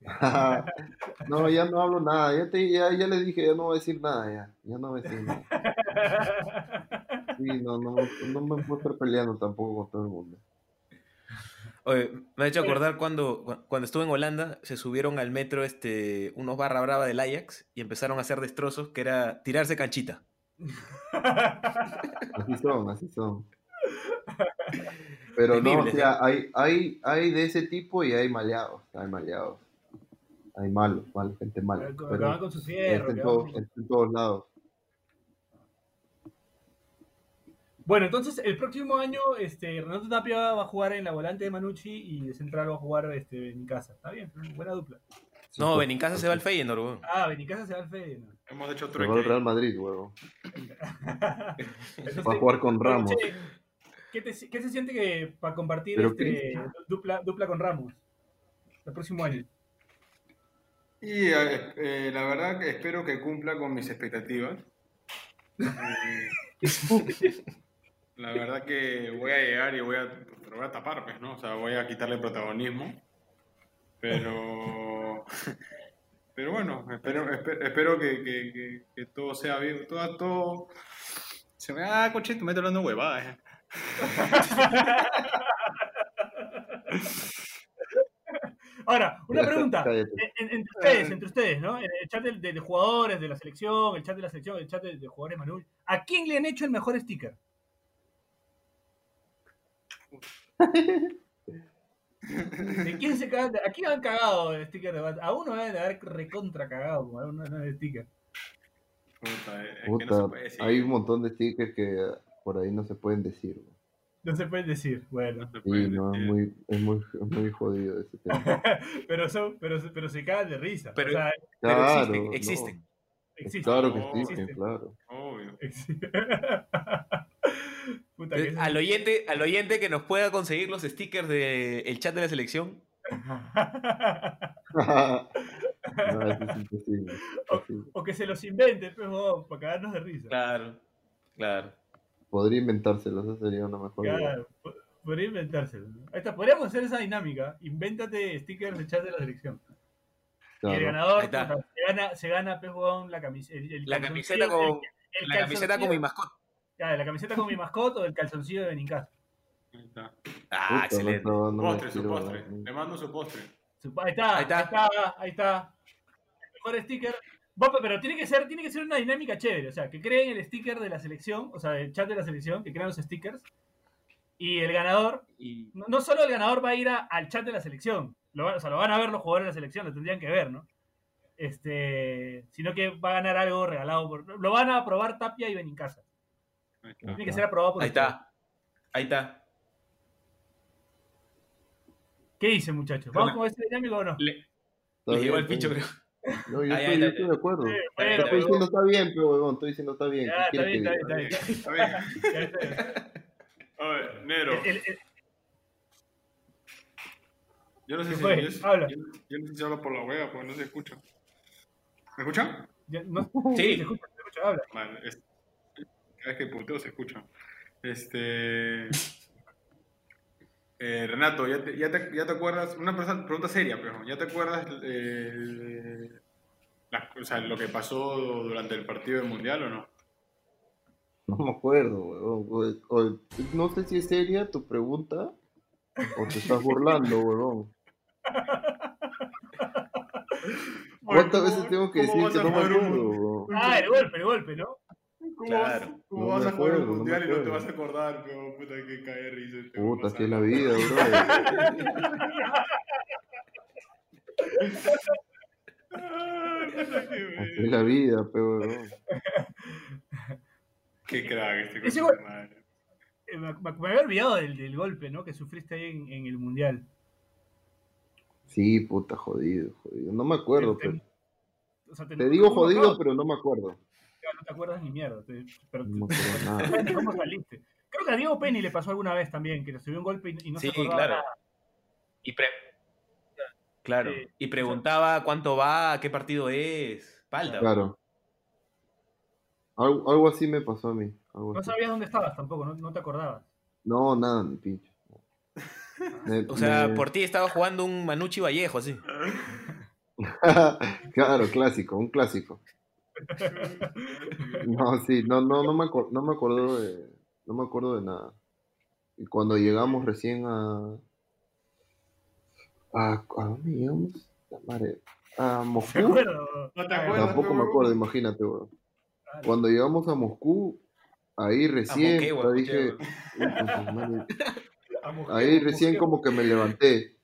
no, ya no hablo nada. Ya, te, ya, ya les dije, ya no voy a decir nada. Ya, ya no voy a decir nada. Sí, no, no, no me puedo estar peleando tampoco con todo el mundo. Oye, me ha hecho acordar cuando, cu- cuando estuve en Holanda, se subieron al metro este, unos barra brava del Ajax y empezaron a hacer destrozos, que era tirarse canchita. Así son, así son. Pero no, o sea, hay, hay, hay de ese tipo y hay maleados, hay maleados. Hay malos, malos, gente mala. Pero con su en, está en todos lados. Bueno, entonces el próximo año este, Renato Tapia va a jugar en la volante de Manucci y de central va a jugar este, en casa. Está bien, buena dupla. Sí, No, Benincasa se va al Feyenoord, weón. Ah, Benicasa se va al Feyenoord. Hemos hecho Se va al trueque. Real Madrid, huevo. Va a jugar con Ramos. che, ¿qué, te- qué se siente que para compartir este, dupla, dupla con Ramos el próximo año? Y eh, eh, la verdad que espero que cumpla con mis expectativas. La verdad que voy a llegar y voy a, pero voy a tapar, pues, ¿no? O sea, voy a quitarle protagonismo. Pero, pero bueno, espero, espero, espero que, que- que- que todo sea bien, todo, todo... Se me ah, cochito, me estoy hablando huevadas. eh. Ahora, una pregunta. En- entre ustedes, entre ustedes, ¿no? En el chat de, de- de jugadores de la selección, el chat de la selección, el chat de, de jugadores Manuel. ¿A quién le han hecho el mejor sticker? ¿De quién se cagan? ¿A quién han cagado el sticker de Bat- A uno deben de haber recontra cagado con alguno de sticker. Puta, es que Puta, no se puede decir. hay un montón de stickers que por ahí no se pueden decir. güey. No se puede decir, bueno. No se Sí, no, es decir. muy, es muy, es muy jodido ese tema. pero, son, pero, se- pero se cagan de risa. Pero- o sea, Pero Claro, existen, no. existen. existe. Claro que No, existen, existe. claro. Puta, que Eh, Al oyente, al oyente que nos pueda conseguir los stickers del chat de la selección. no, es imposible. imposible. o que se los invente, pues, huevón, para cagarnos de risa. Claro, claro. Podría inventárselos, esa sería una mejor idea. Claro, po- podría inventárselo. ¿no? Ahí está, podríamos hacer esa dinámica. Invéntate stickers de chat de la selección. Y el Claro. ganador se gana, se gana pues, la, camis- el, el La camiseta con, el- el la camiseta con mi mascota. Claro, la camiseta con mi mascota o el calzoncillo de Benincasa. Ahí está. Ah, excelente. no Postre, su postre. Le mando su postre. Su- Ahí está, ahí Ahí está, está. ahí está. El mejor sticker. Pero tiene que ser, tiene que ser una dinámica chévere. O sea, que creen el sticker de la selección, o sea, el chat de la selección, que crean los stickers. Y el ganador, Y no, no solo el ganador va a ir a- al chat de la selección, lo, o sea, lo van a ver los jugadores de la selección, lo tendrían que ver, ¿no? Este, sino que va a ganar algo regalado. Por, lo van a aprobar Tapia y Benincasa. Tiene que ser aprobado por ahí está. Ahí está. ¿Qué dice, muchachos? ¿Vamos con ese dinámico o no? Le, le llegó el pincho, creo. No, yo, Ahí, estoy, ahí, yo estoy de acuerdo. Sí, estoy diciendo está bien, pero huevón, estoy diciendo está bien. Ya, ¿Qué está bien, que está bien, está bien. Está bien. Ya está bien. A ver, Nero. El- el- Yo no sé ¿Qué si. fue? Yo, Habla. yo- yo no sé si hablo por la wea, porque no se escucha. ¿Me escuchan? ya, no- Sí. se escucha, se escucha, habla. Es- cada vez que puteo se escucha. Este. Eh, Renato, ¿ya te, ya, te, ya te acuerdas? Una pregunta, pregunta seria, pero ¿ya te acuerdas eh, la- o sea, lo que pasó durante el partido del Mundial o no? No me acuerdo. O- o- no sé si es seria tu pregunta o te estás burlando, huevón. ¿Cuántas veces tengo que decir ¿Cómo vas que no me acuerdo? Ah, el golpe, el golpe, ¿no? ¿Cómo, Claro. vas, cómo No vas a jugar un no mundial y no te vas a acordar? Pero, puta, que cae risa. Puta, así es la vida, bro. Así es la vida, pero. Qué crack este Ese gol- madre. Eh, Me, me- me había olvidado del, del golpe, ¿no? Que sufriste ahí en, en el mundial. Sí, puta, jodido, jodido. No me acuerdo, Te- pero. o sea, Te digo ¿cómo jodido, pero no me acuerdo. No te acuerdas ni mierda. te- pero No me te- acuerdo nada. ¿Cómo saliste? Creo que a Diego Penny le pasó alguna vez también, que recibió un golpe y, y no Sí, se acordaba claro. nada. Y pre- Claro. Sí. Y preguntaba cuánto va, qué partido es. Palda. Claro. Algo, algo así me pasó a mí. algo No así. sabías dónde estabas tampoco, no, no te acordabas. No, nada, ni pincho. Me- O sea, me- por ti estaba jugando un Manucci Vallejo, así. claro, clásico, un clásico. No, sí, no, no, no me, no me acuerdo de, No me acuerdo de nada. Y cuando llegamos recién a. ¿A, ¿a dónde llegamos? La madre. A ¿Te Moscú. No te acuerdas. Tampoco me acuerdo, imagínate, claro. Cuando llegamos a Moscú, ahí recién, Moquegua, puta, dije, Ahí recién como que me levanté.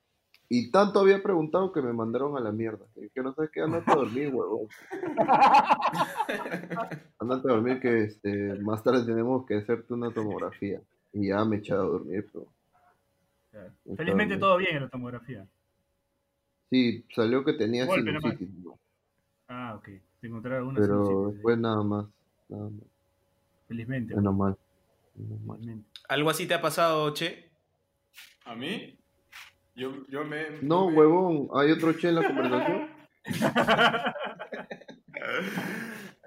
Y tanto había preguntado que me mandaron a la mierda. Que no sabes qué, andate a dormir, huevón. Andate a dormir que este, más tarde tenemos que hacerte una tomografía. Y ya me he echado a dormir, pero Felizmente bien. todo bien en la tomografía. sí, salió que tenía sinusitis. Ah, ok. Te encontraron alguna pero sinusitis después nada más. Nada más. Felizmente. Menos mal. Menos mal. felizmente. ¿Algo así te ha pasado, Che? ¿A mí? Yo, yo me. No, yo me- huevón, ¿hay otro che en la conversación?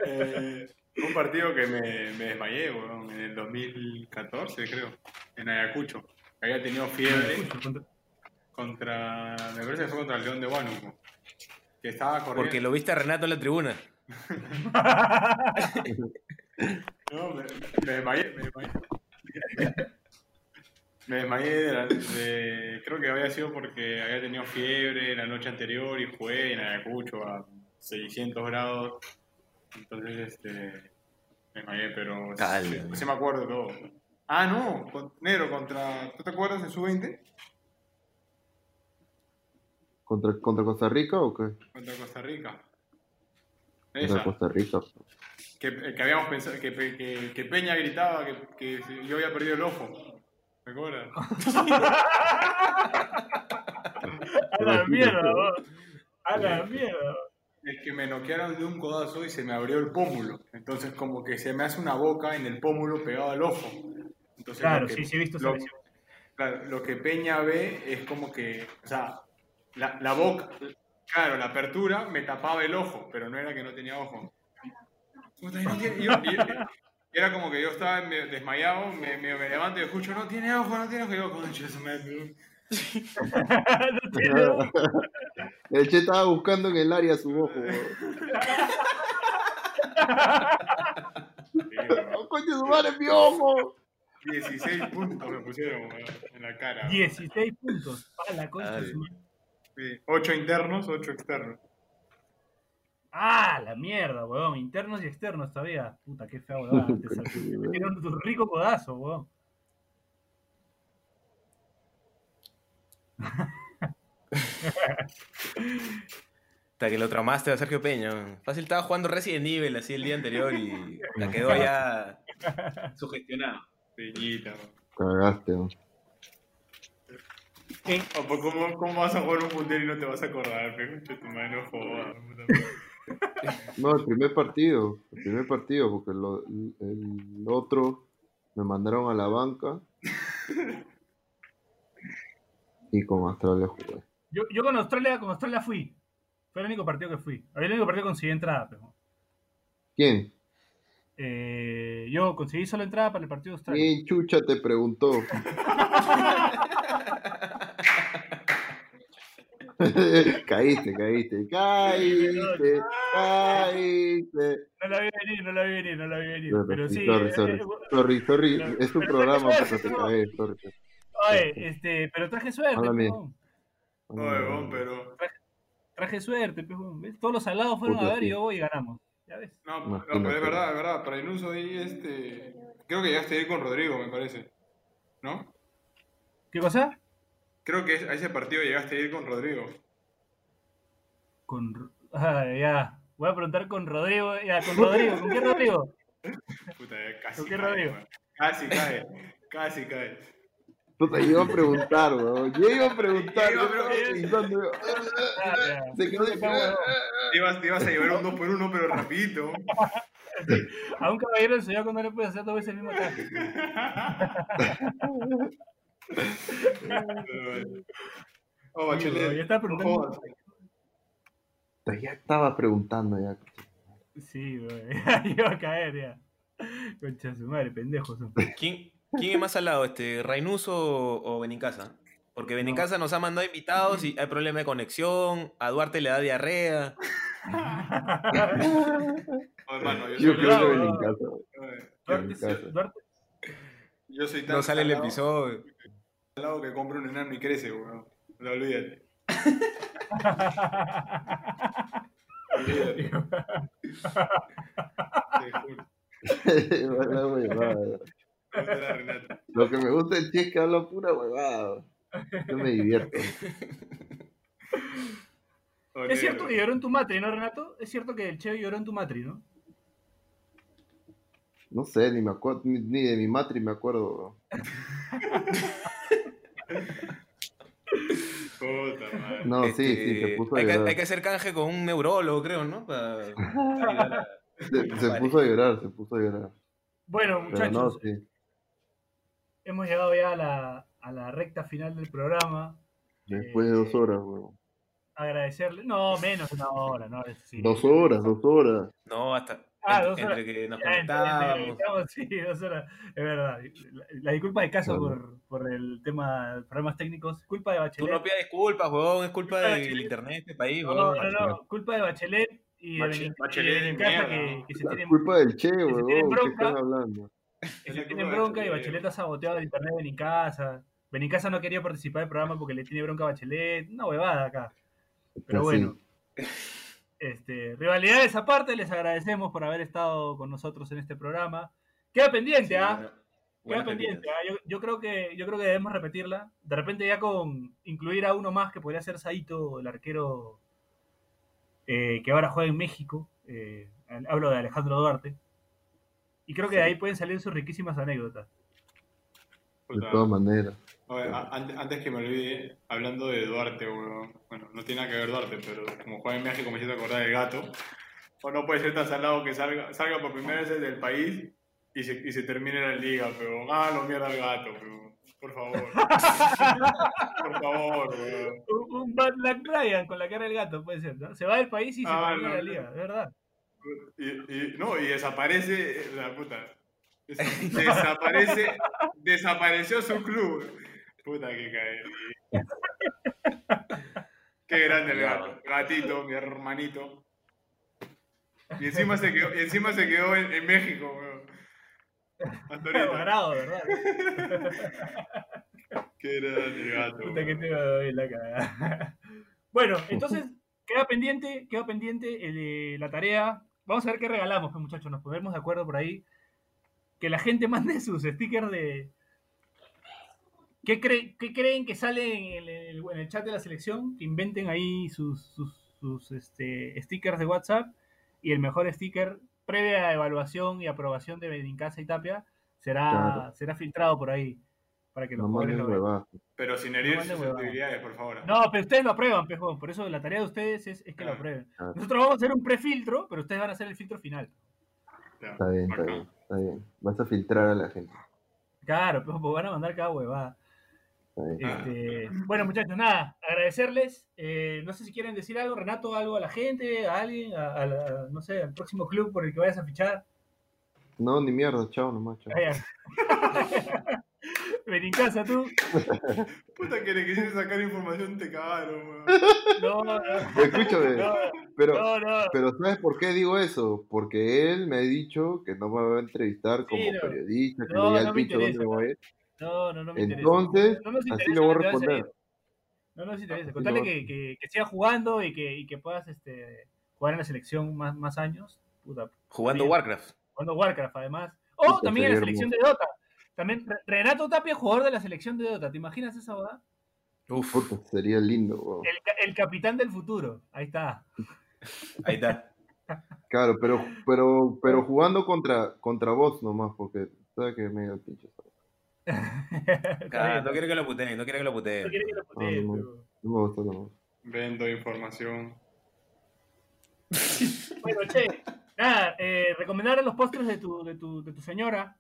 Eh, un partido que me, me desmayé, weón, en el 2014, creo, en Ayacucho. Había tenido fiebre Contra- contra. Me parece que fue contra el León de Huánuco. Que estaba corriendo. Porque lo viste a Renato en la tribuna. No, me, me desmayé, me desmayé. Me desmayé de, la- de- Creo que había sido porque había tenido fiebre la noche anterior y jugué en Ayacucho a 600 grados. Entonces, este. Me desmayé, pero. Calma. Sí, sí me acuerdo todo. Ah, no, con- negro, contra. ¿Tú te acuerdas de su 20? ¿Contra, ¿Contra Costa Rica o qué? Contra Costa Rica. Contra Esa. Costa Rica. Que, que habíamos pensado. Que, que, que Peña gritaba que, que yo había perdido el ojo. ¿Te acuerdas? A la mierda, vos. A la mierda. Es que me noquearon de un codazo y se me abrió el pómulo. Entonces como que se me hace una boca en el pómulo pegado al ojo. Entonces, Claro, que, sí, sí he visto lo, claro, lo que Peña ve es como que, o sea, la, la boca, claro, la apertura me tapaba el ojo, pero no era que no tenía ojo. Yo- y- y era como que yo estaba desmayado, me, me, me levanto y escucho, no tiene ojo, no tiene ojo, y yo, concha, se me... No tiene ojo. El che estaba buscando en el área su ojo. ¡Oh, coño, su madre, mi ojo! 16 puntos me pusieron en la cara. 16 puntos. A la concha su madre. Sí, 8 internos, 8 externos. Ah, la mierda, weón. Internos y externos todavía. Puta, qué fea weón. Te metieron tu rico codazo, weón. Hasta que lo traumaste a Sergio Peña. Fácil estaba jugando Resident Evil así el día anterior y la quedó ya sugestionada. Peñita, weón. Cagaste, ¿Cómo, ¿Cómo vas a jugar un mundial y no te vas a acordar? pe? Concha tu madre, no jodas, puta madre. No, el primer partido. El primer partido, porque lo- el otro me mandaron a la banca. Y con Australia jugué. Yo, yo con Australia, con Australia fui. Fue el único partido que fui. Había el único partido que conseguí entrada, pero. ¿Quién? Eh, yo conseguí solo entrada para el partido de Australia. ¿Quién chucha te preguntó? caíste, caíste, caíste, caíste. No la vi venir, no la vi venir, no la vi venir. Pero sí. sorry, eh, sorry, eh, sorry, sorry, pero- es pero programa, traje pero te caí, sorry. Oye, este, pero traje suerte, pejón. Oye, weón, pero. Traje suerte, pejón. Todos los salados fueron Puta, a ver sí. y yo voy y ganamos. ¿Ya ves? No, no, pero es verdad, es verdad. Para Inuso ahí, este. Creo que llegaste a ir con Rodrigo, me parece. ¿No? ¿Qué cosa? Creo que a ese partido llegaste a ir con Rodrigo. Con. Ah, ya. Voy a preguntar con Rodrigo. Ya, con Rodrigo. ¿Con qué Rodrigo? Puta, ya casi. ¿Con qué cae, Rodrigo? Casi cae. Casi cae. Puta, yo iba a preguntar, weón. Yo iba a preguntar. Yo iba pensando, Ah. Se quedó de. Te ibas, te ibas a llevar un 2 por 1 pero rapidito. A un caballero zodiaco no le puedes hacer dos veces el mismo ataque. Oh, Bachelet. ya estaba preguntando. no. Ya estaba preguntando ya. Sí, güey. Iba a caer ya. Concha su madre, pendejos son. ¿Quién, ¿Quién es más al lado, este, Rainuso o, o Benincasa? Porque Benincasa nos ha mandado invitados y hay problema de conexión, a Duarte le da diarrea. Oh, hermano, yo creo que bravo, ven en bravo. casa. Eh, Duarte, En casa. Duarte, Yo soy tan No sale el episodio. salado que compra un enano y crece, weón. No olvídate. Lo que me gusta del Che es que habla pura huevada. Yo me divierto. Es cierto que lloró en tu matri, ¿no, Renato? Es cierto que el Che lloró en tu matri, ¿no? No sé, ni me acuerdo, ni, ni de mi matri me acuerdo. Puta madre. No, sí, sí, Este, se puso a hay, que, llorar. hay que hacer canje con un neurólogo, creo, ¿no? Para ayudar a- Se, se puso a llorar, se puso a llorar. Bueno, Pero muchachos, no, sí. hemos llegado ya a la, a la recta final del programa. Después de dos horas, weón. Agradecerle. No, menos de una hora, ¿no? Sí. Dos horas, dos horas. No, hasta Ah, entre, dos horas. entre que nos que conectábamos. sí, dos horas. Es verdad. La, la disculpa de caso por, por el tema, problemas técnicos. Culpa de Tú Bachelet. no pidas disculpas, huevón. Es culpa Culpa de del Bachelet. internet de este país, No, huevón. no, no, culpa de Bachelet y de Bachelet de de Benincasa mierda, que, ¿no? que se tienen, culpa del Che, ¿qué bronca. están hablando? que se tienen de bronca y Bachelet. Bachelet ha saboteado el internet de Benincasa. Benincasa no quería participar del programa porque le tiene bronca a Bachelet. Una huevada acá. Pero Así. bueno. Este, rivalidades aparte, les agradecemos por haber estado con nosotros en este programa. Queda pendiente, Sí, ¿ah? Queda pendiente. ¿ah? Yo, yo creo que, yo creo que debemos repetirla. De repente ya con incluir a uno más que podría ser Saito, el arquero eh, que ahora juega en México. Eh, hablo de Alejandro Duarte. Y creo que de ahí pueden salir sus riquísimas anécdotas. De Puta. todas maneras. Oye, a- an- antes que me olvide, hablando de Duarte, weón. Bueno, no tiene nada que ver Duarte, pero como juega en México me hizo acordar del gato. O no puede ser tan salado que salga, salga por primera vez del país y se, y se termine la liga, pero ah, lo mierda al gato, pero por favor. por favor, weón. Un, un Bad Luck Brian con la cara del gato, puede ser. ¿no? Se va del país y se Ah, termina no, la no. liga, es verdad. Y, y- no, y desaparece la puta. Des- Desaparece, desapareció su club. Puta que cae. Qué grande el gato. Gatito, mi hermanito. Y encima se quedó, y encima se quedó en, en México, weón. Hasta ahorita. Parado, ¿verdad? Qué grande el gato. Puta que te doy la cagada. Bueno, entonces queda pendiente, queda pendiente el, eh, la tarea. Vamos a ver qué regalamos, pues, muchachos. Nos ponemos de acuerdo por ahí. Que la gente mande sus stickers de. ¿Qué, cre- qué creen que sale en el, en el- en el chat de la selección? Que inventen ahí sus, sus, sus, este, stickers de WhatsApp. Y el mejor sticker, previa evaluación y aprobación de Benincasa y Tapia, será, Claro. será filtrado por ahí. Para que los No jugadores lo vean. Pero sin herir No mande susceptibilidades, por favor. No, pero ustedes lo aprueban, pejón. Por eso la tarea de ustedes es, es que lo aprueben. Nosotros vamos a hacer un prefiltro, pero ustedes van a hacer el filtro final. Está bien, está bien, está bien. Vas a filtrar a la gente. Claro, pues pues van a mandar cada huevada. Ah. Este, bueno, muchachos, nada, agradecerles. Eh, no sé si quieren decir algo, Renato, algo a la gente, a alguien, a, a la- no sé, al próximo club por el que vayas a fichar. No, ni mierda, chao nomás, chao. Vaya. Ven en casa tú. Puta que le quisiste sacar información, te cagaron, weón. No, no, Escúchame, no, pero, no, no. pero ¿sabes por qué digo eso? Porque él me ha dicho que no me va a entrevistar como no. periodista, que No, le diga me pincho dónde interesa, voy a ir. No, no, no me interesa. Entonces, No nos así interesa le voy a responder. No nos interesa. Contale lo- que, que, que sigas jugando y que, y que puedas este, jugar en la selección más, más años. Puta, Jugando. Warcraft. jugando Warcraft además. O Puta, también en la selección de Dota. También Re- Renato Tapia, jugador de la selección de Dota. ¿Te imaginas esa boda? Uf, Puta, sería lindo, weón. El, ca- el capitán del futuro. Ahí está. ahí está. Claro, pero, pero, pero jugando contra, contra vos nomás, porque sabes que me dio el pincho. Está Ah, no quiere que lo puteen, no quiere que lo No puteen. quiere que lo putee, Ah, no. pero- No me gusta, no me gusta. Vendo información. Bueno, che. Nada, eh, recomendar los postres de tu, de tu, de tu señora.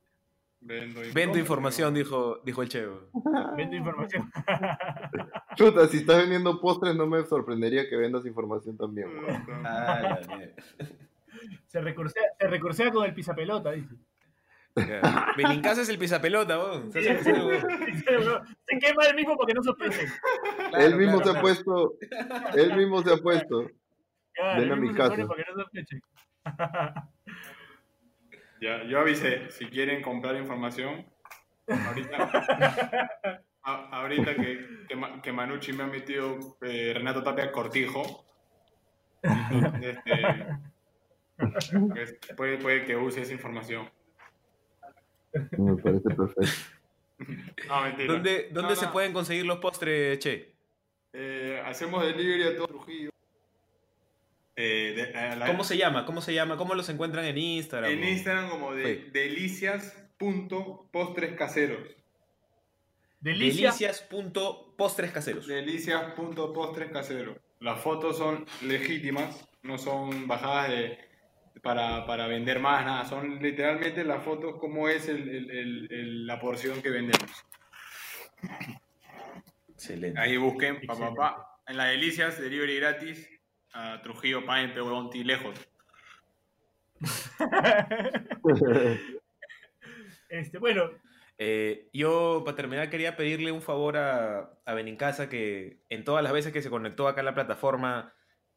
Vendo Ven tu información, dijo, dijo el Chevo. Vende información. Chuta, si estás vendiendo postres, no me sorprendería que vendas información también. Ah. Se recursea, se recursea con el pisapelota, dice. Ya. Benincasa es el pisapelota, vos. Se quema el mismo porque no sospechen. él mismo se ha puesto, él mismo se ha puesto. Claro, Ven a el mi mismo se pone casa. No sospechen. Ya, yo avisé, si quieren comprar información, Ahorita, a- ahorita que, que, que Manucci me ha metido eh, Renato Tapia cortijo. Este, pues, puede, puede que use esa información. Me parece perfecto. No, mentira. ¿Dónde, dónde No, se no. pueden conseguir los postres, Che? Eh, hacemos delivery a todo Trujillo. Eh, de- a la- ¿Cómo se llama? ¿Cómo se llama? ¿Cómo los encuentran en Instagram? En Instagram como de, Sí. delicias.postres caseros. Delicia. Delicias.postres caseros. Delicias.postres caseros. Las fotos son legítimas, no son bajadas de, para, para vender más, nada. Son literalmente las fotos como es el- el- el- el- la porción que vendemos. Excelente. Ahí busquen, pa, pa, Excelente. pa. En las delicias, delivery gratis a Trujillo, Paente, huevón, ti lejos. Este, bueno, Eh, yo, para terminar, quería pedirle un favor a, a Benincasa que en todas las veces que se conectó acá a la plataforma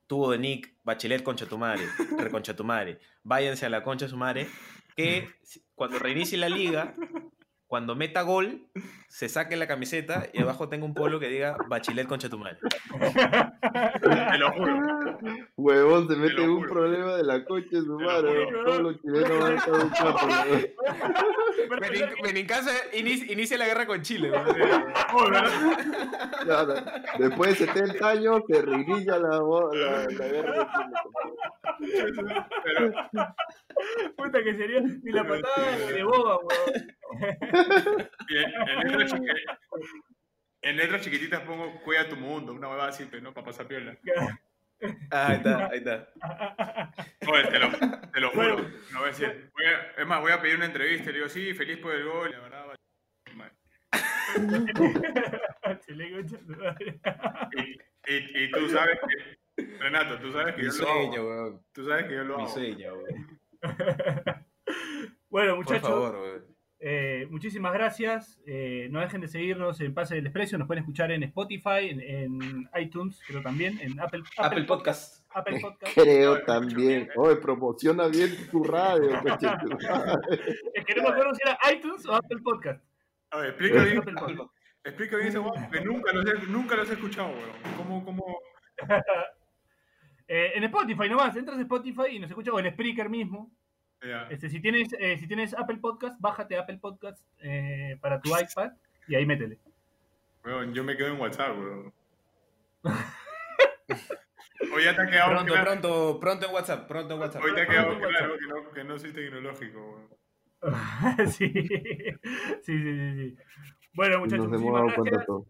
tuvo de Nick, Bachelet concha tu madre, reconcha tu madre, váyanse a la concha su madre, que cuando reinicie la liga, cuando meta gol, se saque la camiseta y abajo tenga un polo que diga Bachelet concha tu madre. Te lo juro. Huevón, se mete un problema de la coche su madre. Todos los chilenos van a estar un capo, huevón. Benincasa inicia, inicia la guerra con Chile. Claro, Después de 70 años se reinicia la, la, la guerra de Chile. Pero, puta que sería ni la patada de, de boba, weón. en, letras chiqui- en letras chiquititas pongo cuida tu mundo, una huevada así, pero no para pasar piola. Ah, ahí está, ahí está. Oye, te lo, te lo juro. No voy a decir. Voy a- es más, voy a pedir una entrevista y le digo, sí, feliz por el gol. y La verdad, va- Chile, concha tu madre. y, y, y tú sabes que, Renato, tú sabes que Mi yo lo hago. Tú sabes que yo lo Mi hago. sueño, weón. Bueno, Por muchachos, favor, weón. Eh, muchísimas gracias. Eh, no dejen de seguirnos en Pase del Desprecio. Nos pueden escuchar en Spotify, en, en iTunes, creo también, en Apple, Apple Podcast. Apple Podcast. Creo también. Oye, promociona bien tu radio. Es que no me acuerdo si era iTunes o Apple Podcast. A ver, explica bien, Apple Podcast. explica bien ese guapo, que nunca los he, nunca los he escuchado, weón. ¿Cómo, cómo? Eh, en Spotify nomás, entras a Spotify y nos escuchas, o en Spreaker mismo. Este, si, tienes, eh, si tienes Apple Podcast, bájate Apple Podcast eh, para tu iPad y ahí métele. Weón, yo me quedo en WhatsApp, weón. Hoy ya te ha quedado Pronto, claro. pronto, pronto en WhatsApp, pronto en WhatsApp. Hoy te ha quedado claro que no, que no soy tecnológico, weón. sí. sí, sí, sí, sí. Bueno, muchachos, muchísimas gracias. Lo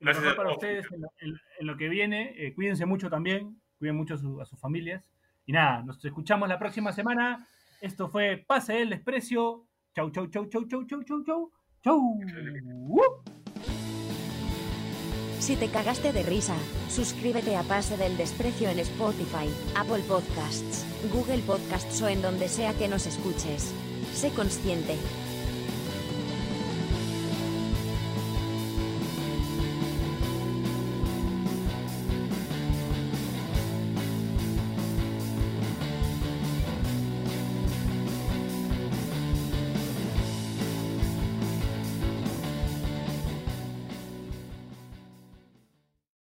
Gracias mejor para ustedes en lo, en- en lo que viene. Eh, cuídense mucho también. Cuiden mucho a, su- a sus familias. Y nada, nos escuchamos la próxima semana. Esto fue Pase del Desprecio. Chau, chau, chau, chau, chau, chau, chau, chau. Chau. Si te cagaste de risa, suscríbete a Pase del Desprecio en Spotify, Apple Podcasts, Google Podcasts o en donde sea que nos escuches. Sé consciente.